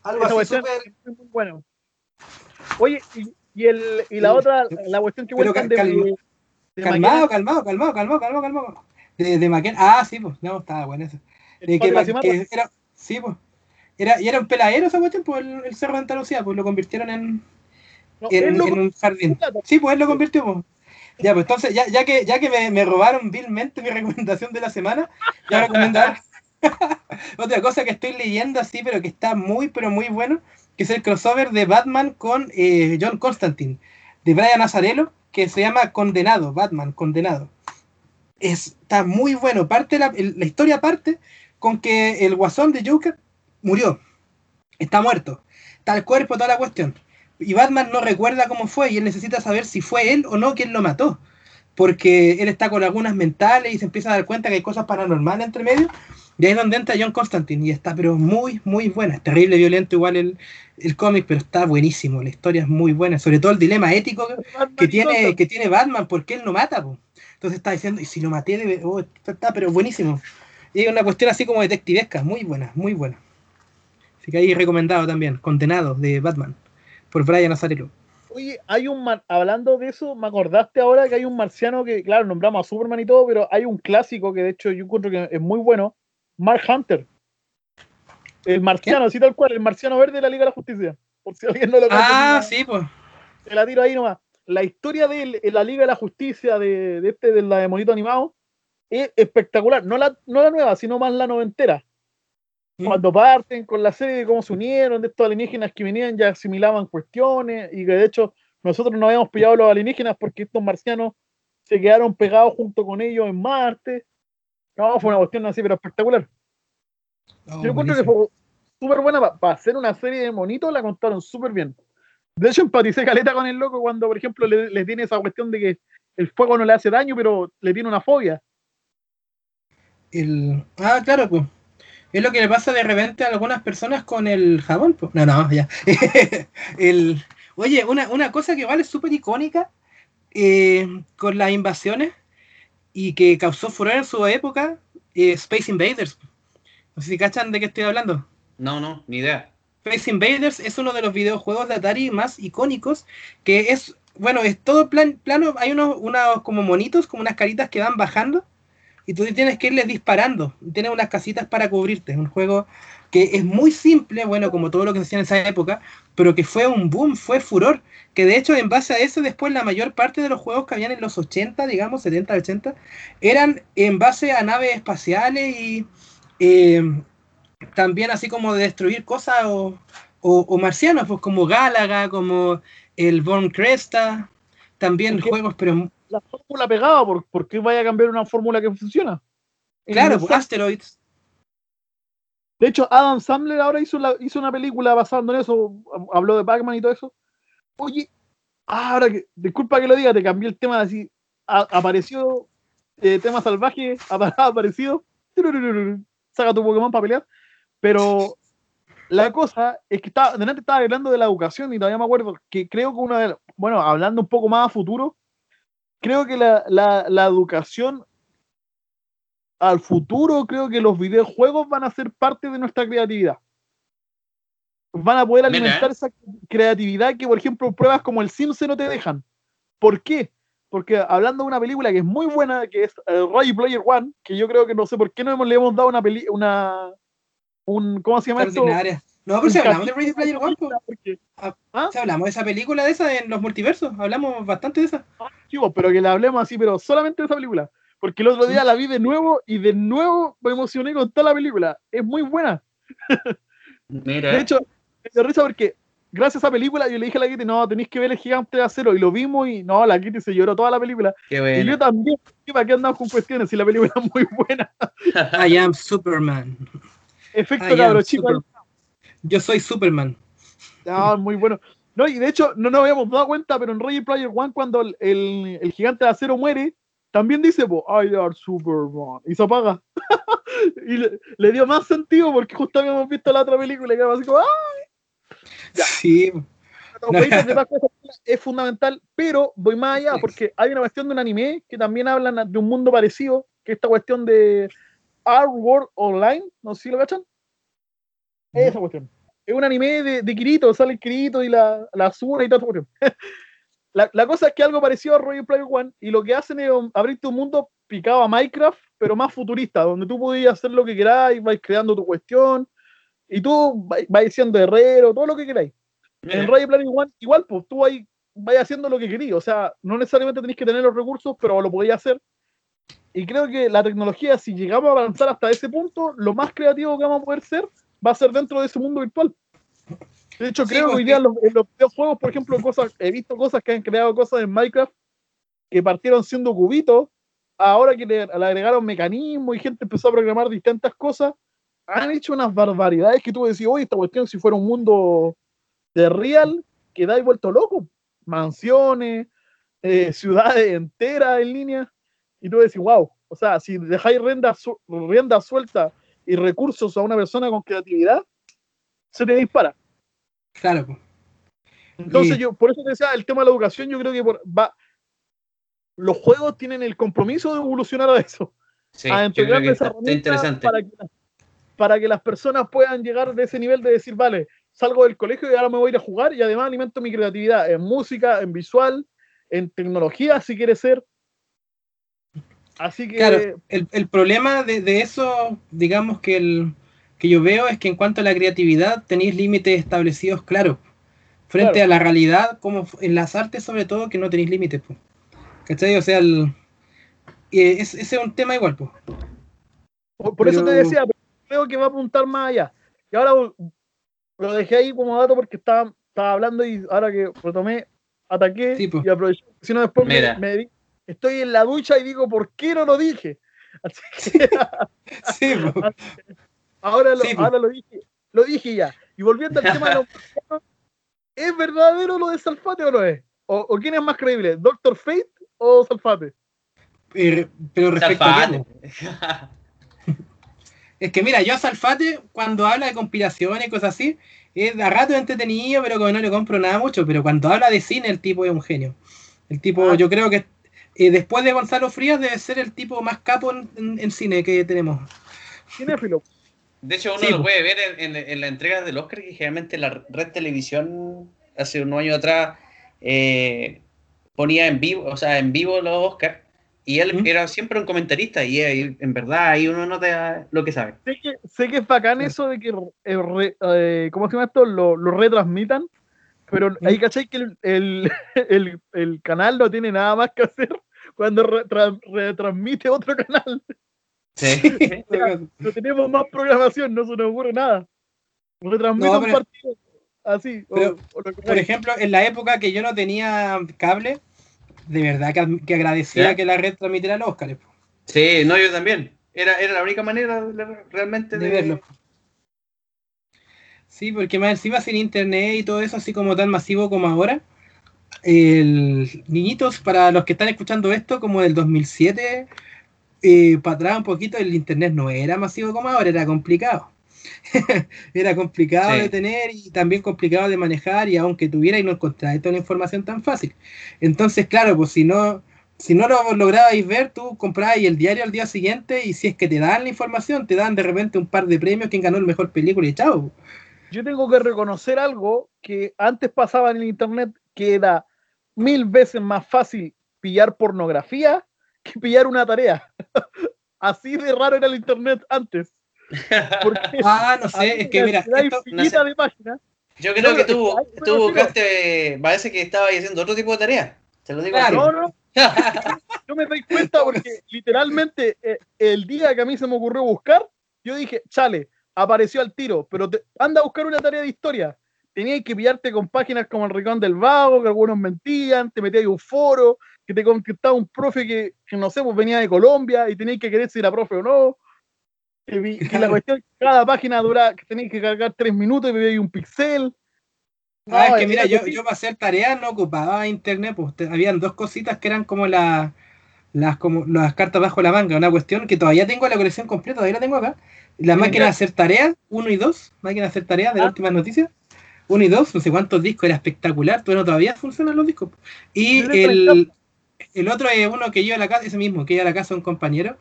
Algo Esa así cuestión súper... bueno. Oye, y, y el, y la Sí. otra, la cuestión que cuentan de, calma- Calmado, calmado, calmado, calmado, calmado, calmado. De, de Maquena. Ah, sí, pues, no, estaba bueno eso. De que, que era, sí, pues. Era, y era un peladero esa cuestión, pues el, el Cerro de Andalucía, pues lo convirtieron en, no, en, en un jardín. Sí, pues él lo convirtió, pues. Ya, pues entonces, ya, ya que, ya que me, me robaron vilmente mi <laughs> recomendación de la semana, voy a recomendar <laughs> otra cosa que estoy leyendo así, pero que está muy, pero muy bueno, que es el crossover de Batman con eh, John Constantine, de Brian Azarello, que se llama Condenado, Batman, Condenado. Está muy bueno. Parte la, la historia parte con que el guasón de Joker murió. Está muerto. Está el cuerpo, toda la cuestión. Y Batman no recuerda cómo fue y él necesita saber si fue él o no quien lo mató. Porque él está con algunas mentales y se empieza a dar cuenta que hay cosas paranormales entre medio. Y ahí es donde entra John Constantine. Y está, pero muy, muy buena. Es terrible, violento igual el, el cómic, pero está buenísimo. La historia es muy buena. Sobre todo el dilema ético que, Batman que y tiene, que tiene Batman, porque él no mata, po. Entonces está diciendo, y si lo maté, debe- oh, está, está, pero buenísimo. Y es una cuestión así como detectivesca, muy buena, muy buena. Así que ahí recomendado también, Condenado de Batman, por Brian Azarello. Oye, hay un mar- hablando de eso, me acordaste ahora que hay un marciano que, claro, nombramos a Superman y todo, pero hay un clásico que de hecho yo encuentro que es muy bueno, Mark Hunter. El marciano, así tal cual, el marciano verde de la Liga de la Justicia. Por si alguien no lo conoce. Ah, sí, pues. Te la tiro ahí nomás. La historia de él en la Liga de la Justicia de, de este, de la de Monito Animado, es espectacular. No la, no la nueva, sino más la noventera. Cuando parten con la serie de cómo se unieron, de estos alienígenas que venían ya asimilaban cuestiones y que de hecho nosotros no habíamos pillado a los alienígenas porque estos marcianos se quedaron pegados junto con ellos en Marte. No, fue una cuestión así, pero espectacular. Yo encuentro que fue súper buena para hacer una serie de monitos, la contaron súper bien. De hecho, empaticé caleta con el loco cuando, por ejemplo, le, le tiene esa cuestión de que el fuego no le hace daño, pero le tiene una fobia. El... Ah, claro, pues. Es lo que le pasa de repente a algunas personas con el jabón, pues. No, no, ya. <laughs> el... Oye, una, una cosa que es súper icónica eh, con las invasiones y que causó furor en su época, eh, Space Invaders. No sé si cachan de qué estoy hablando. No, no, ni idea. Space Invaders es uno de los videojuegos de Atari más icónicos, que es, bueno, es todo plan, plano, hay unos, unos como monitos, como unas caritas que van bajando, y tú tienes que irles disparando, tienes unas casitas para cubrirte, un juego que es muy simple, bueno, como todo lo que se hacía en esa época, pero que fue un boom, fue furor, que de hecho en base a eso después la mayor parte de los juegos que habían en los 80, digamos, 70, 80, eran en base a naves espaciales y... eh, también así como de destruir cosas o, o- o marcianos, pues como Gálaga, como el Born Cresta, también juegos, pero La fórmula pegada, ¿por, por qué vaya a cambiar una fórmula que funciona? claro, pues, Asteroids. De hecho, Adam Sandler ahora hizo, la- una película basada en eso, habló de Pac-Man y todo eso. Oye, ahora que, disculpa que lo diga, te cambié el tema así. a- apareció eh, tema salvaje, <laughs> ha aparecido. Saca tu Pokémon para pelear. Pero la cosa es que estaba, delante estaba hablando de la educación y todavía me acuerdo que creo que una de las- bueno, hablando un poco más a futuro, creo que la, la, la educación al futuro, creo que los videojuegos van a ser parte de nuestra creatividad. Van a poder alimentar ¿eh? esa creatividad que, por ejemplo, pruebas como el Sims no te dejan. ¿Por qué? Porque hablando de una película que es muy buena, que es eh, Ready Player One, que yo creo que no sé por qué no hemos, le hemos dado una peli, una un ¿cómo se llama esto? No, pero si hablamos de Ready Player One, pues, porque- si hablamos de esa película de esa en los multiversos, hablamos bastante de esa. chicos, pero que la hablemos así, pero solamente de esa película. Porque el otro día la vi de nuevo y de nuevo me emocioné con toda la película. Es muy buena. <laughs> Mira, De hecho, me dio risa porque gracias a esa película yo le dije a la Kitty, no, tenéis que ver el gigante de acero. Y lo vimos y no, la Kitty se lloró toda la película. qué Y yo también, ¿qué ¿para qué andamos con cuestiones si la película es muy buena? <laughs> I am Superman. Efecto cabro chico. Yo soy Superman. Ah, muy bueno. No, y de hecho, no nos habíamos dado cuenta, pero en Ready Player One, cuando el, el- el gigante de acero muere, también dice, I are Superman, y se apaga. <laughs> y le, le dio más sentido porque justo habíamos visto la otra película y quedamos así como, ¡ah! Ya. Sí, <laughs> es fundamental, pero voy más allá porque hay una cuestión de un anime que también hablan de un mundo parecido, que es esta cuestión de Our World Online, no sé si lo cachan. Esa cuestión. Es un anime de, de Kirito, sale Kirito y la, la Asuna y toda esa cuestión. <laughs> la, la cosa es que algo parecido a Royal Player One y lo que hacen es um, abrirte un mundo picado a Minecraft, pero más futurista, donde tú podías hacer lo que queráis, vais creando tu cuestión y tú vais, vais siendo herrero, todo lo que queráis. En Ready Player One, igual, pues tú ahí vas haciendo lo que querías. O sea, no necesariamente tenéis que tener los recursos, pero lo podéis hacer. Y creo que la tecnología, si llegamos a avanzar hasta ese punto, lo más creativo que vamos a poder ser va a ser dentro de ese mundo virtual. De hecho, Sí, creo que hoy día en los, en los videojuegos, por ejemplo, cosas, he visto cosas que han creado cosas en Minecraft que partieron siendo cubitos, ahora que le, le agregaron mecanismos y gente empezó a programar distintas cosas, han hecho unas barbaridades que tú decís, oye, esta cuestión si fuera un mundo de real, que da vuelto loco. Mansiones, eh, ciudades enteras en línea, y tú decís, wow, o sea, si dejáis rienda, su- rienda suelta y recursos a una persona con creatividad, se te dispara. Claro. Entonces Y- yo, por eso te decía, el tema de la educación, yo creo que por- va, los juegos tienen el compromiso de evolucionar a eso, Sí, a entregar esa está, está herramienta interesante. para que, para que las personas puedan llegar de ese nivel de decir, vale, salgo del colegio y ahora me voy a ir a jugar y además alimento mi creatividad en música, en visual, en tecnología, si quiere ser. Así que Claro, el, el problema de, de eso, digamos que el que yo veo es que en cuanto a la creatividad tenéis límites establecidos claros. Frente Claro. a la realidad, como en las artes sobre todo, que no tenéis límites. po. ¿Cachai? O sea, el, eh, es- ese es un tema igual. po. Por, por eso te decía, pero creo que va a apuntar más allá. Y ahora lo dejé ahí como dato porque estaba, estaba hablando y ahora que retomé, ataqué Sí, y aproveché. Si no, después me, me di- estoy en la ducha y digo, ¿por qué no lo dije? <laughs> Así que <laughs> Sí, po. <laughs> ahora, lo, Sí, ahora lo dije, lo dije ya. Y volviendo al tema de los <laughs> ¿es verdadero lo de Salfate o no es? ¿O, o quién es más creíble, Doctor Fate o Salfate? Eh, pero respecto a Salfate. po. <laughs> Es que mira, yo a Salfate, cuando habla de conspiraciones y cosas así, es de a rato entretenido, pero como no le compro nada mucho. Pero cuando habla de cine, el tipo es un genio. El tipo, Ah. yo creo que eh, después de Gonzalo Frías, debe ser el tipo más capo en, en- en cine que tenemos. Cinéfilo. De hecho, uno Sí, lo puede ver en, en- en la entrega del Oscar, que generalmente la red televisión hace unos años atrás eh, ponía en vivo, o sea, en vivo los Oscars, y él ¿Mm? era siempre un comentarista, y ahí, en verdad ahí uno nota lo que sabe. Sé que, sé que es bacán eso de que, eh, re- eh, ¿cómo se llama esto? Lo, lo retransmitan, pero ahí cachai que el, el, <laughs> el- el canal no tiene nada más que hacer cuando retra- retransmite otro canal. Sí. No tenemos más programación, no se nos ocurre nada. Retransmite No, un partido así. o- pero, o lo que Por ejemplo, en la época que yo no tenía cable, de verdad que, que agradecía que la red transmitiera los Oscars. po, Sí, no, yo también. Era, era la única manera de- realmente De de, verlo. Sí, porque más encima sin internet y todo eso, así como tan masivo como ahora. El, niñitos, para los que están escuchando esto, como del 2007, eh, para atrás un poquito, el internet no era masivo como ahora, era complicado. <laughs> era complicado Sí. de tener y también complicado de manejar, y aunque tuviera y no encontráis toda la información tan fácil. Entonces, claro, pues si no, si no lo lograbais ver, tú comprabas el diario al día siguiente, y si es que te dan la información, te dan de repente un par de premios, quien ganó el mejor película y chao. Yo tengo que reconocer algo que antes pasaba en el internet, que era mil veces más fácil pillar pornografía que pillar una tarea. <laughs> Así de raro era el internet antes. Porque <laughs> Ah, no sé, es que mira, esto, de páginas. Yo creo No, que tú, tú buscaste, parece que estabas haciendo otro tipo de tarea. Te lo digo Claro. así. No, no, <laughs> no me doy cuenta porque literalmente eh, el día que a mí se me ocurrió buscar, yo dije, chale, apareció al tiro, pero te- anda a buscar una tarea de historia. Tenías que pillarte con páginas como el Rincón del Vago, que algunos mentían, te metías en un foro, que te contestaba un profe que no sé, pues venía de Colombia y tenías que querer si era profe o no. Que la cuestión, cada página dura, que tenías que cargar tres minutos y veías un pixel. Ah, es que mira, yo, yo para hacer tareas no ocupaba internet, pues te- habían dos cositas que eran como la las, como, las cartas bajo la manga, una cuestión que todavía tengo la colección completa, todavía la tengo acá. La máquina de hacer tareas, 1 y 2, máquina de hacer tareas de las Ah. últimas noticias. 1 y 2, no sé cuántos discos, era espectacular, pero todavía funcionan los discos. Y el, el otro es uno que lleva a la casa, ese mismo, que lleva a la casa un compañero,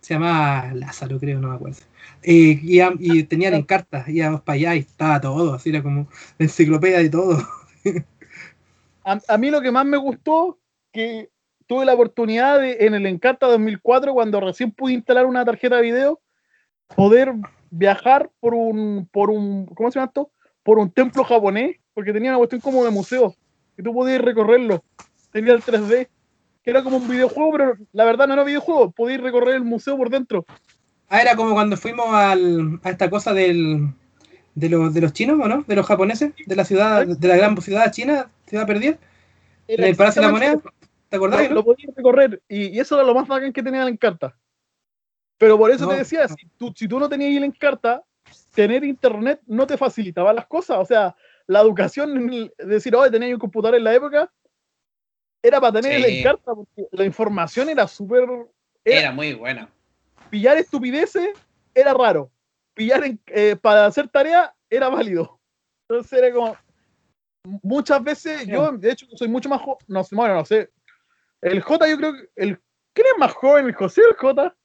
se llama Lázaro, creo, no me acuerdo. Eh, y, y tenían en cartas, íbamos para allá y estaba todo, así era como la enciclopedia de todo. <laughs> A, a mí lo que más me gustó, que tuve la oportunidad de, en el Encarta 2004, cuando recién pude instalar una tarjeta de video, poder viajar por un, por un, ¿cómo se llama esto? Por un templo japonés, porque tenía una cuestión como de museo, que tú podías recorrerlo. Tenía el 3D, que era como un videojuego, pero la verdad no era videojuego, podías recorrer el museo por dentro. Ah, era como cuando fuimos al, a esta cosa del, de, los, de los chinos, ¿o no? De los japoneses, de la ciudad, de la gran ciudad china, ciudad perdida, en el Palacio de la Moneda. ¿Te acordás? lo, lo podías recorrer y, y eso era lo más bacán que tenía el Encarta. Pero por eso No, te decía, no. si tú, si tú no tenías el Encarta, tener internet no te facilitaba las cosas. O sea, la educación, decir, oye, tenía un computador en la época, era para tener el Sí. Encarta, porque la información era súper... Era, Era muy bueno. pillar estupideces era raro. Pillar en- eh, para hacer tarea era válido. Entonces era como... Muchas veces, yo de hecho soy mucho más joven, no sé, bueno, no sé. El J yo creo que... El, ¿Quién es más joven, el José o el J?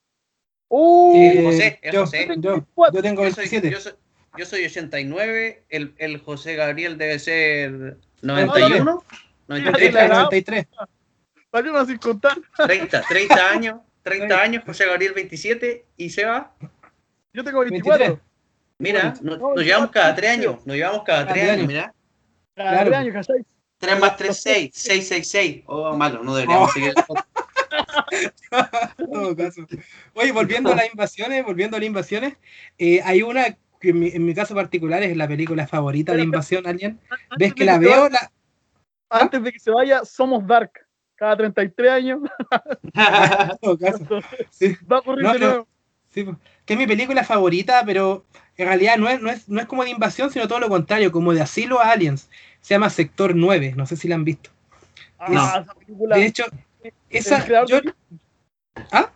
Uh, Eh, José, es yo, José. Yo, yo tengo Yo soy, 27. yo, soy, yo soy 89, el, el José Gabriel debe ser 91, Sí, 93, la edad. 93. ¿Para qué no sin contar? 30, 30 <laughs> años, 30 años, José Gabriel 27 y Seba. Yo tengo 24. 23. Mira, nos, No, nos llevamos cada 3 años, nos llevamos cada Cada 3 tres años, mira. Cada Claro. tres años, ¿cachai? 3 más 3, 6, 6, 6, 6. Oh, malo, no deberíamos Oh. seguir. En todo <laughs> caso. Oye, volviendo a las invasiones, volviendo a las invasiones, eh, hay una que en mi, en mi caso particular es la película favorita de invasión alien. Ves que la veo, la, Antes de que se vaya, somos Dark. Cada 33 años <laughs> sí. va a ocurrir No, de nuevo. Sí, que es mi película favorita, pero en realidad no es, no, es, no es como de invasión, sino todo lo contrario, como de asilo a aliens. Se llama Sector 9, no sé si la han visto. Ah, esa película. De hecho, esa, el, creador yo- de, ¿Ah?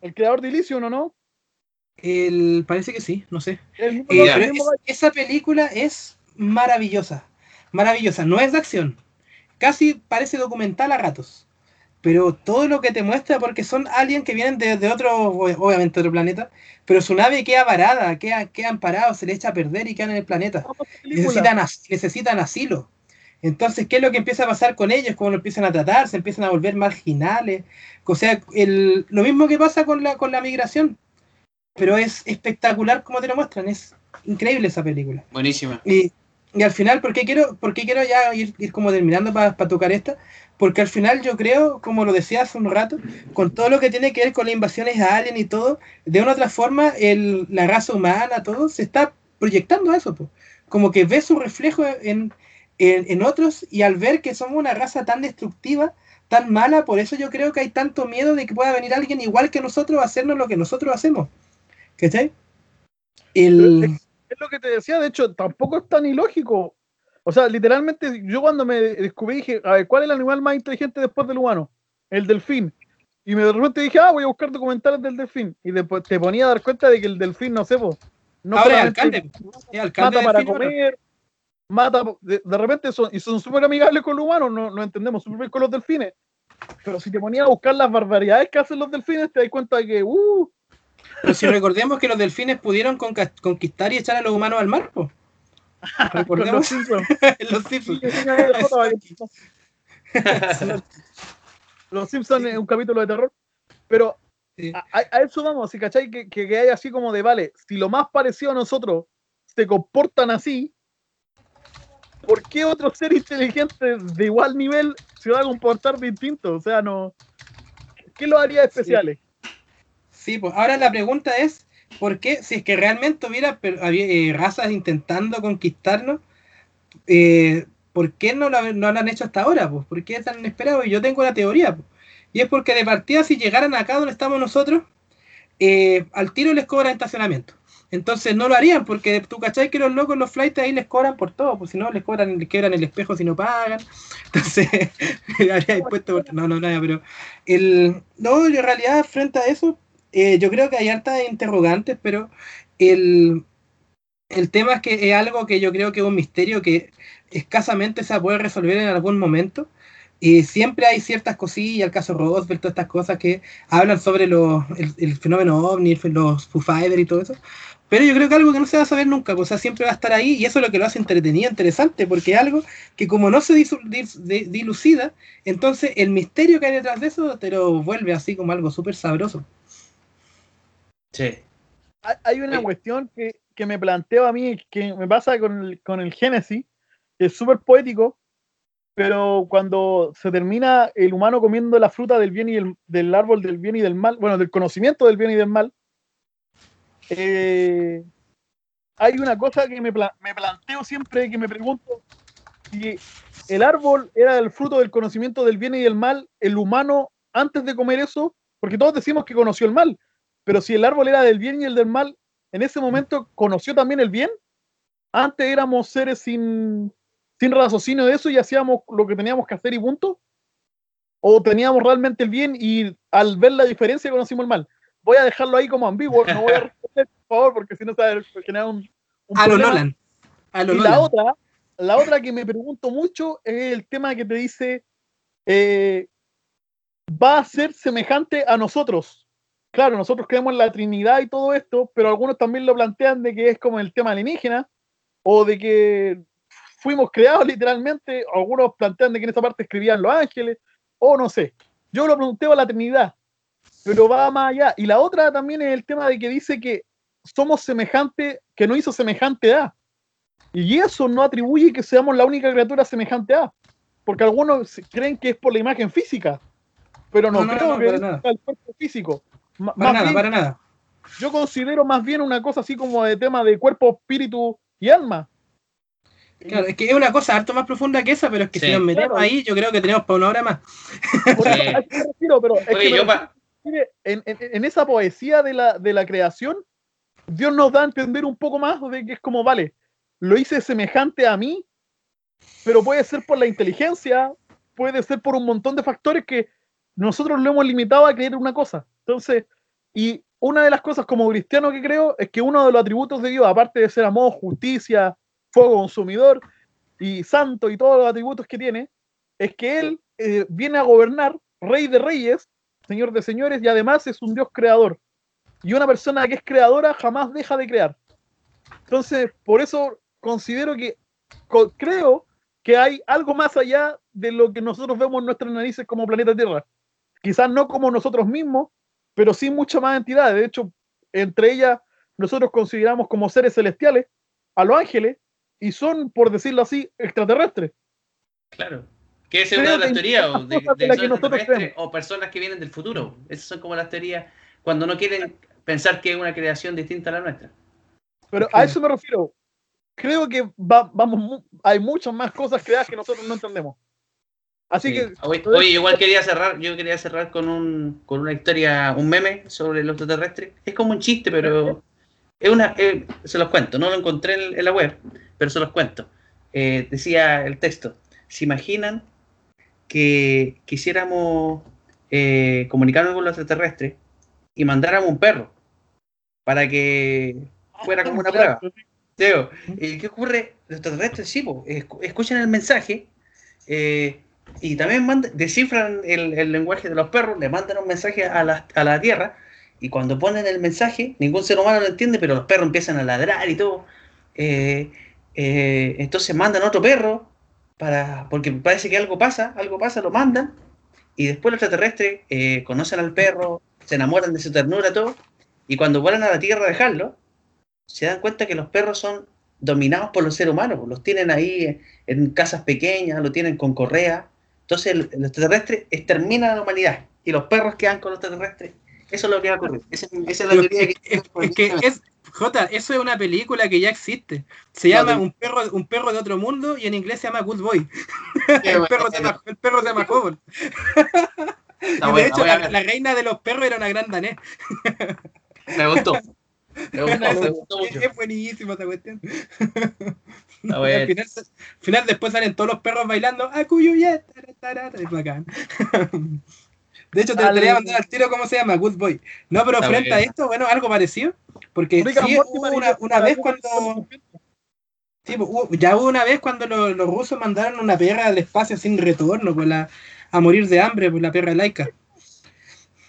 el creador de Elysium, ¿no? no? el, parece que sí, no sé. El Eh, es- esa película es maravillosa, maravillosa, no es de acción, casi parece documental a ratos, pero todo lo que te muestra, porque son aliens que vienen de, de otro, obviamente otro planeta, pero su nave queda varada, queda, quedan parados, se le echa a perder y quedan en el planeta. necesitan, as- necesitan asilo. Entonces, ¿qué es lo que empieza a pasar con ellos? ¿Cómo lo empiezan a tratar? Se empiezan a volver marginales. O sea, el, lo mismo que pasa con la, con la migración. Pero es espectacular como te lo muestran. Es increíble esa película. Buenísima. Y, y al final, ¿por qué quiero, por qué quiero ya ir, ir como terminando para tocar esta? Porque al final yo creo, como lo decía hace un rato, con todo lo que tiene que ver con las invasiones a alien y todo, de una u otra forma, el, la raza humana, todo, se está proyectando a eso. po. Como que ve su reflejo en, en, en otros y al ver que somos una raza tan destructiva, tan mala, por eso yo creo que hay tanto miedo de que pueda venir alguien igual que nosotros a hacernos lo que nosotros hacemos. ¿Cachai? El... Es lo que te decía, de hecho, tampoco es tan ilógico. O sea, literalmente, yo cuando me descubrí dije, a ver, ¿cuál es el animal más inteligente después del humano? El delfín. Y me de repente dije, ah, voy a buscar documentales del delfín. Y después te ponía a dar cuenta de que el delfín, no sé, po, no Ahora es alcalde. Es alcalde mata para comer, mata, de, de repente son, y son súper amigables con los humanos, no, no entendemos súper bien con los delfines. Pero si te ponía a buscar las barbaridades que hacen los delfines, te das cuenta de que, uh, Pero si recordemos que los delfines pudieron conquistar y echar a los humanos al mar, <laughs> los recordemos Simpsons. <laughs> los Simpsons. <laughs> Los Simpsons es un capítulo de terror. Pero Sí. a, a- a eso vamos, si cachai que, que, que hay así como de, vale, si lo más parecido a nosotros se comportan así, ¿por qué otro ser inteligente de igual nivel se va a comportar distinto? O sea, no. ¿Qué lo haría especiales? Sí, pues ahora la pregunta es, ¿por qué si es que realmente hubiera eh, razas intentando conquistarnos, eh, ¿por qué no lo, no lo han hecho hasta ahora? Pues? ¿Por qué tan inesperado? Y yo tengo la teoría, pues. y es porque de partida si llegaran acá donde estamos nosotros, eh, al tiro les cobran estacionamiento. Entonces no lo harían, porque tú cachai que los locos, los flights ahí les cobran por todo, pues si no les cobran, les quebran el espejo si no pagan. <laughs> Entonces, <laughs> haría impuesto. No, no, nada, pero el. No, en realidad, frente a eso, eh, yo creo que hay hartas interrogantes, pero el, el tema es que es algo que yo creo que es un misterio que escasamente se puede resolver en algún momento. Y siempre hay ciertas cosillas, el caso Roswell, todas estas cosas que hablan sobre los, el, fenómeno ovni, los Foo Fighters y todo eso. Pero yo creo que algo que no se va a saber nunca, pues, o sea, siempre va a estar ahí y eso es lo que lo hace entretenido, interesante, porque es algo que como no se dilucida, entonces el misterio que hay detrás de eso te lo vuelve así como algo súper sabroso. Sí. Hay una cuestión que, que, me planteo a mí, que me pasa con el, con el Génesis, que es súper poético, pero cuando se termina el humano comiendo la fruta del bien y el, del árbol del bien y del mal, bueno, del conocimiento del bien y del mal, eh, hay una cosa que me, me, planteo siempre, que me pregunto, si el árbol era el fruto del conocimiento del bien y del mal, el humano antes de comer eso, porque todos decimos que conoció el mal, pero si el árbol era del bien y el del mal, en ese momento conoció también el bien. Antes éramos seres sin, sin raciocinio de eso y hacíamos lo que teníamos que hacer y punto. O teníamos realmente el bien y al ver la diferencia conocimos el mal voy a dejarlo ahí como ambiguo, no voy a <laughs> responder, por favor, porque si no se va a generar un, un a lo Nolan. A lo y la otra, la otra que me pregunto mucho es el tema que te dice, eh, va a ser semejante a nosotros. Claro, nosotros creemos en la Trinidad y todo esto, pero algunos también lo plantean de que es como el tema alienígena, o de que fuimos creados literalmente, algunos plantean de que en esa parte escribían los ángeles, o no sé. Yo lo planteo a la Trinidad, pero va más allá. Y la otra también es el tema de que dice que somos semejante, que no hizo semejante a. Y eso no atribuye que seamos la única criatura semejante a. Porque algunos creen que es por la imagen física, pero no, creo que es el cuerpo físico. Para nada, para nada. Yo considero más bien una cosa así como de tema de cuerpo, espíritu y alma. Claro, es que es una cosa harto más profunda que esa, pero es que si nos metemos ahí, yo creo que tenemos para una hora más. pero es que yo en, esa poesía de la, de la creación, Dios nos da a entender un poco más de que es como, vale, lo hice semejante a mí, pero puede ser por la inteligencia, puede ser por un montón de factores que nosotros lo hemos limitado a creer una cosa. Entonces, y una de las cosas como cristiano que creo es que uno de los atributos de Dios, aparte de ser amor, justicia, fuego consumidor y santo y todos los atributos que tiene, es que Él eh, viene a gobernar, rey de reyes, Señor de señores, y además es un Dios creador. Y una persona que es creadora jamás deja de crear. Entonces, por eso considero que, creo que hay algo más allá de lo que nosotros vemos en nuestras narices como planeta Tierra. Quizás no como nosotros mismos, pero sí muchas más entidades. De hecho, entre ellas, nosotros consideramos como seres celestiales a los ángeles y son, por decirlo así, extraterrestres. Claro. Que es una de las teorías o, de, o personas que vienen del futuro. Esas son como las teorías cuando no quieren pensar que es una creación distinta a la nuestra. Pero a eso me refiero. Creo que vamos, hay muchas más cosas creadas que nosotros no entendemos. Así que. Oye, igual quería cerrar, yo quería cerrar con un, con una historia, un meme sobre los extraterrestres. Es como un chiste, pero es una, eh, se los cuento, no lo encontré en, la web, pero se los cuento. Eh, decía el texto, ¿se imaginan que quisiéramos eh, comunicarnos con los extraterrestres y mandáramos un perro para que fuera como una <laughs> prueba. ¿qué ocurre? Los extraterrestres sí, escuchan el mensaje eh, y también descifran el, lenguaje de los perros, le mandan un mensaje a la, a la Tierra y cuando ponen el mensaje, ningún ser humano lo entiende, pero los perros empiezan a ladrar y todo. Eh, entonces mandan otro perro para, porque parece que algo pasa, algo pasa, lo mandan, y después los extraterrestres eh, conocen al perro, se enamoran de su ternura, todo, y cuando vuelan a la Tierra a dejarlo, se dan cuenta que los perros son dominados por los seres humanos, los tienen ahí en casas pequeñas, lo tienen con correa, entonces los extraterrestres exterminan a la humanidad, y los perros quedan con los extraterrestres. Eso es lo que va a ocurrir. Esa, es la teoría que... Es, que es, Jota, eso es una película que ya existe. Se llama un perro, un perro de otro mundo y en inglés se llama Good Boy. <laughs> el, perro se llama, el perro se llama Cobol. de <laughs> hecho, la, reina de los perros era una gran danés. Me gustó. Me me Es, mucho. es buenísimo esta cuestión. <laughs> Al final, al final después salen todos los perros bailando. ¡Acuyuyet! Es bacán. <laughs> De hecho, te, te Al- voy a mandar al tiro cómo se llama, Good Boy. No, pero Está frente a esto, bueno, algo parecido. Porque sí, hubo una, vez cuando. sí, pues, hubo- ya hubo una vez cuando los, los rusos mandaron una perra al espacio sin retorno, pues la, a morir de hambre, por la perra laica.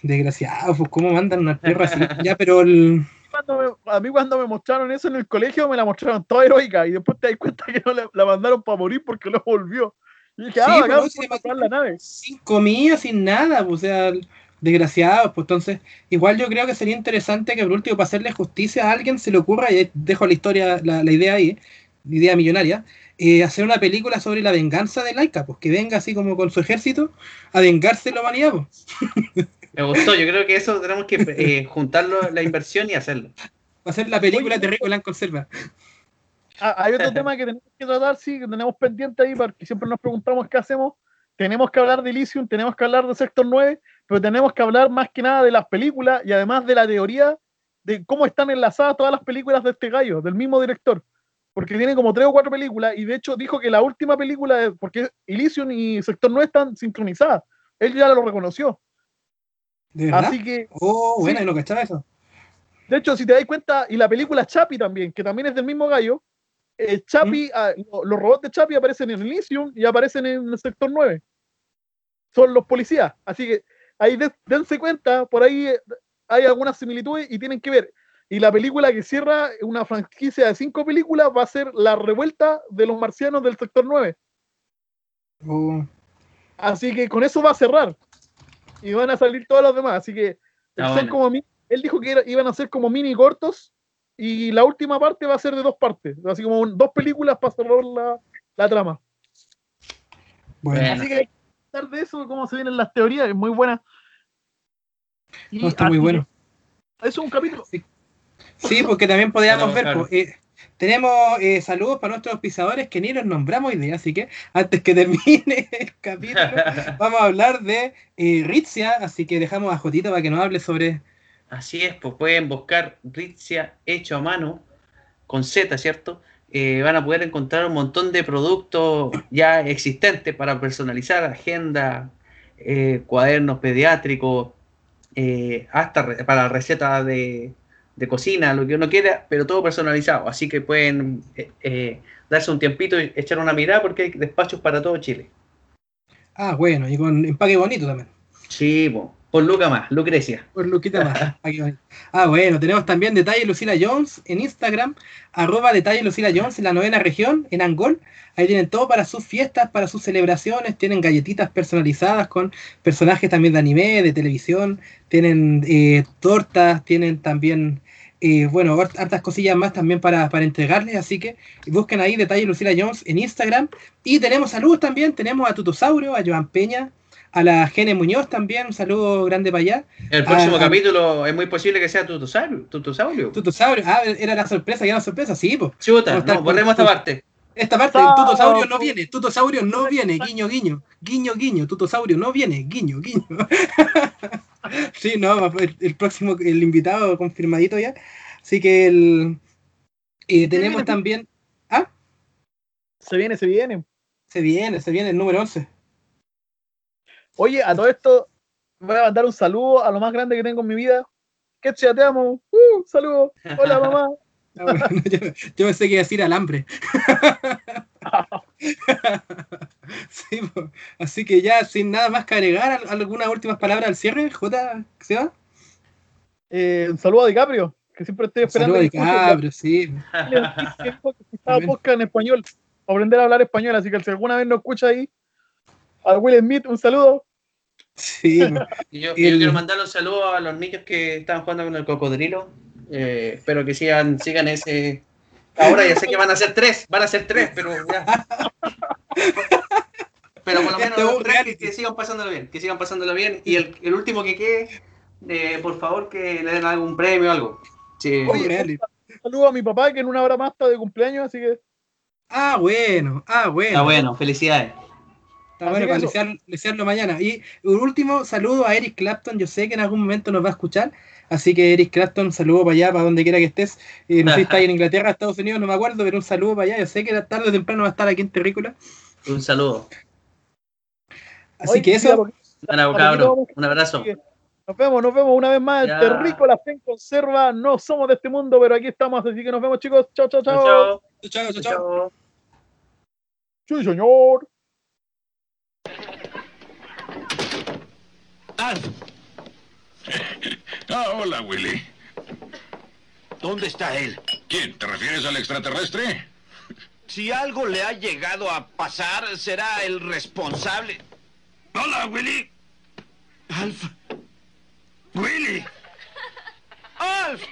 Desgraciado, pues cómo mandan una perra así. Ya, pero el, Cuando me- a mí cuando me mostraron eso en el colegio me la mostraron toda heroica y después te das cuenta que no la, la mandaron para morir porque no volvió. Y dije, Sí, ah, pues, acá si le la nave. sin comida, sin nada, pues, o sea, desgraciados, pues entonces, igual yo creo que sería interesante que por último, para hacerle justicia a alguien, se le ocurra, y dejo la historia, la, la idea ahí, la idea millonaria, eh, hacer una película sobre la venganza de Laika, pues que venga así como con su ejército a vengarse de la humanidad, pues. <laughs> Me gustó. Yo creo que eso tenemos que <laughs> eh, juntarlo, la inversión y hacerlo. Va a ser la película de Rico en conserva. Ah, hay otro tema que tenemos que tratar, sí, que tenemos pendiente ahí, porque siempre nos preguntamos qué hacemos. Tenemos que hablar de Elysium, tenemos que hablar de Sector 9, pero tenemos que hablar más que nada de las películas y además de la teoría de cómo están enlazadas todas las películas de este gallo, del mismo director. Porque tiene como tres o cuatro películas y de hecho dijo que la última película, porque Elysium y Sector 9 están sincronizadas. Él ya lo reconoció. ¿De verdad? Así que, Oh, bueno, Sí. y no cachaba eso. de hecho, si te das cuenta, y la película Chapi también, que también es del mismo gallo, eh, Chapi, ah, lo- los robots de Chapi aparecen en Elysium y aparecen en el sector 9. Son los policías. Así que ahí de- dense cuenta, por ahí eh, hay algunas similitudes y tienen que ver. Y la película que cierra una franquicia de cinco películas va a ser La Revuelta de los Marcianos del sector 9. Oh, Así que con eso va a cerrar. Y van a salir todos los demás. Así que Está son bueno. como él dijo que era- iban a ser como mini cortos. Y la última parte va a ser de dos partes. Así como un- dos películas para cerrar la, la trama. bueno. Así que hay que hablar de eso, cómo se vienen las teorías. Es muy buena. Y no, está muy así bueno. Eso es un capítulo. Sí, porque también podríamos Claro, ver, claro. pues, eh, tenemos eh, saludos para nuestros pisadores que ni los nombramos hoy día, así que antes que <laughs> termine el capítulo, <laughs> vamos a hablar de eh, Ritzia, así que dejamos a Jotito para que nos hable sobre... Así es, pues pueden buscar Ritzia hecho a mano, con Z, ¿cierto? Eh, van a poder encontrar un montón de productos ya existentes para personalizar, agenda, eh, cuadernos pediátricos, hasta re- para recetas de, de cocina, lo que uno quiera, pero todo personalizado. Así que pueden eh, eh, darse un tiempito y echar una mirada porque hay despachos para todo Chile. Ah, bueno, y con empaque bonito también. Sí, po, por Luca más, Lucrecia. Por Luquita más. <laughs> Ah, bueno, tenemos también Detalle Lucila Jones en Instagram, arroba Detalle Lucila Jones en la novena región, en Angol. Ahí tienen todo para sus fiestas, para sus celebraciones, tienen galletitas personalizadas con personajes también de anime, de televisión, tienen eh, tortas, tienen también, eh, bueno, hart- hartas cosillas más también para, para entregarles, así que busquen ahí Detalle Lucila Jones en Instagram. Y tenemos saludos también, tenemos a Tutosaurio, a Joan Peña, a la Gene Muñoz también, un saludo grande para allá. El próximo capítulo es muy posible que sea Tutosaurio. Tutosaurio. Tutosaurio, ah, era la sorpresa, ya la sorpresa, sí, pues. Chuta, ¿Cómo está no, borremos esta parte. Esta parte. Tutosaurio no viene, Tutosaurio no viene, guiño, guiño, guiño, guiño, Tutosaurio no viene, guiño, guiño. <laughs> sí, no, el, el próximo, el invitado confirmadito ya. Así que el, eh, tenemos viene? también, Se viene, se viene. se viene, se viene el número 11. Oye, a todo esto voy a mandar un saludo a lo más grande que tengo en mi vida. Que te amo. Uh, saludo. Hola, mamá. <laughs> Ah, bueno, yo, yo pensé que iba a decir alambre. <laughs> <laughs> sí, así que ya sin nada más que agregar, ¿al- algunas últimas palabras al cierre, J, ¿se va? Eh, un saludo a DiCaprio, que siempre estoy esperando. Que de escuche. cabros, sí. Tiene tiempo que escuchaba podcast en español, aprender a hablar español, así que si alguna vez nos escucha ahí, a Will Smith, un saludo. Sí. <laughs> Y yo, El- yo quiero mandar un saludo a los niños que estaban jugando con el cocodrilo. Eh, espero que sigan, sigan ese. Ahora ya sé que van a ser tres, van a ser tres, pero ya. Pero por lo menos los tres que, sigan pasándolo bien, que sigan pasándolo bien. Y el, el último que quede, eh, por favor, que le den algún premio o algo. Sí. Oye, saludo a mi papá, que en una hora más está de cumpleaños, así que Ah, bueno, ah, bueno. Está bueno, felicidades. Está bueno para desearlo, desearlo mañana. Y un último saludo a Eric Clapton. Yo sé que en algún momento nos va a escuchar. Así que Eric Clapton, saludo para allá, para donde quiera que estés. Eh, no sé si <laughs> está ahí en Inglaterra, Estados Unidos, no me acuerdo, pero un saludo para allá. Yo sé que tarde o temprano va a estar aquí en Terrícola. Un saludo. Así que eso. Bueno, cabrón, un abrazo. Nos vemos, nos vemos una vez más. Ya. El Terrícola en conserva. No somos de este mundo, pero aquí estamos. Así que nos vemos, chicos. Chao, chao, chao. Chao, Chao, chao. Sí, señor. Alf, <laughs> Ah, hola, Willy. ¿dónde está él? ¿Quién? ¿Te refieres al extraterrestre? Si algo le ha llegado a pasar, será el responsable. Hola, Willy. Alf, Willy. Alf.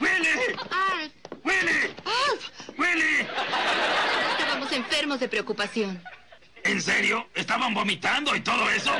Willy. Alf, Willy. Alf, Willy. estábamos enfermos de preocupación. ¿En serio? ¿Estaban vomitando y todo eso?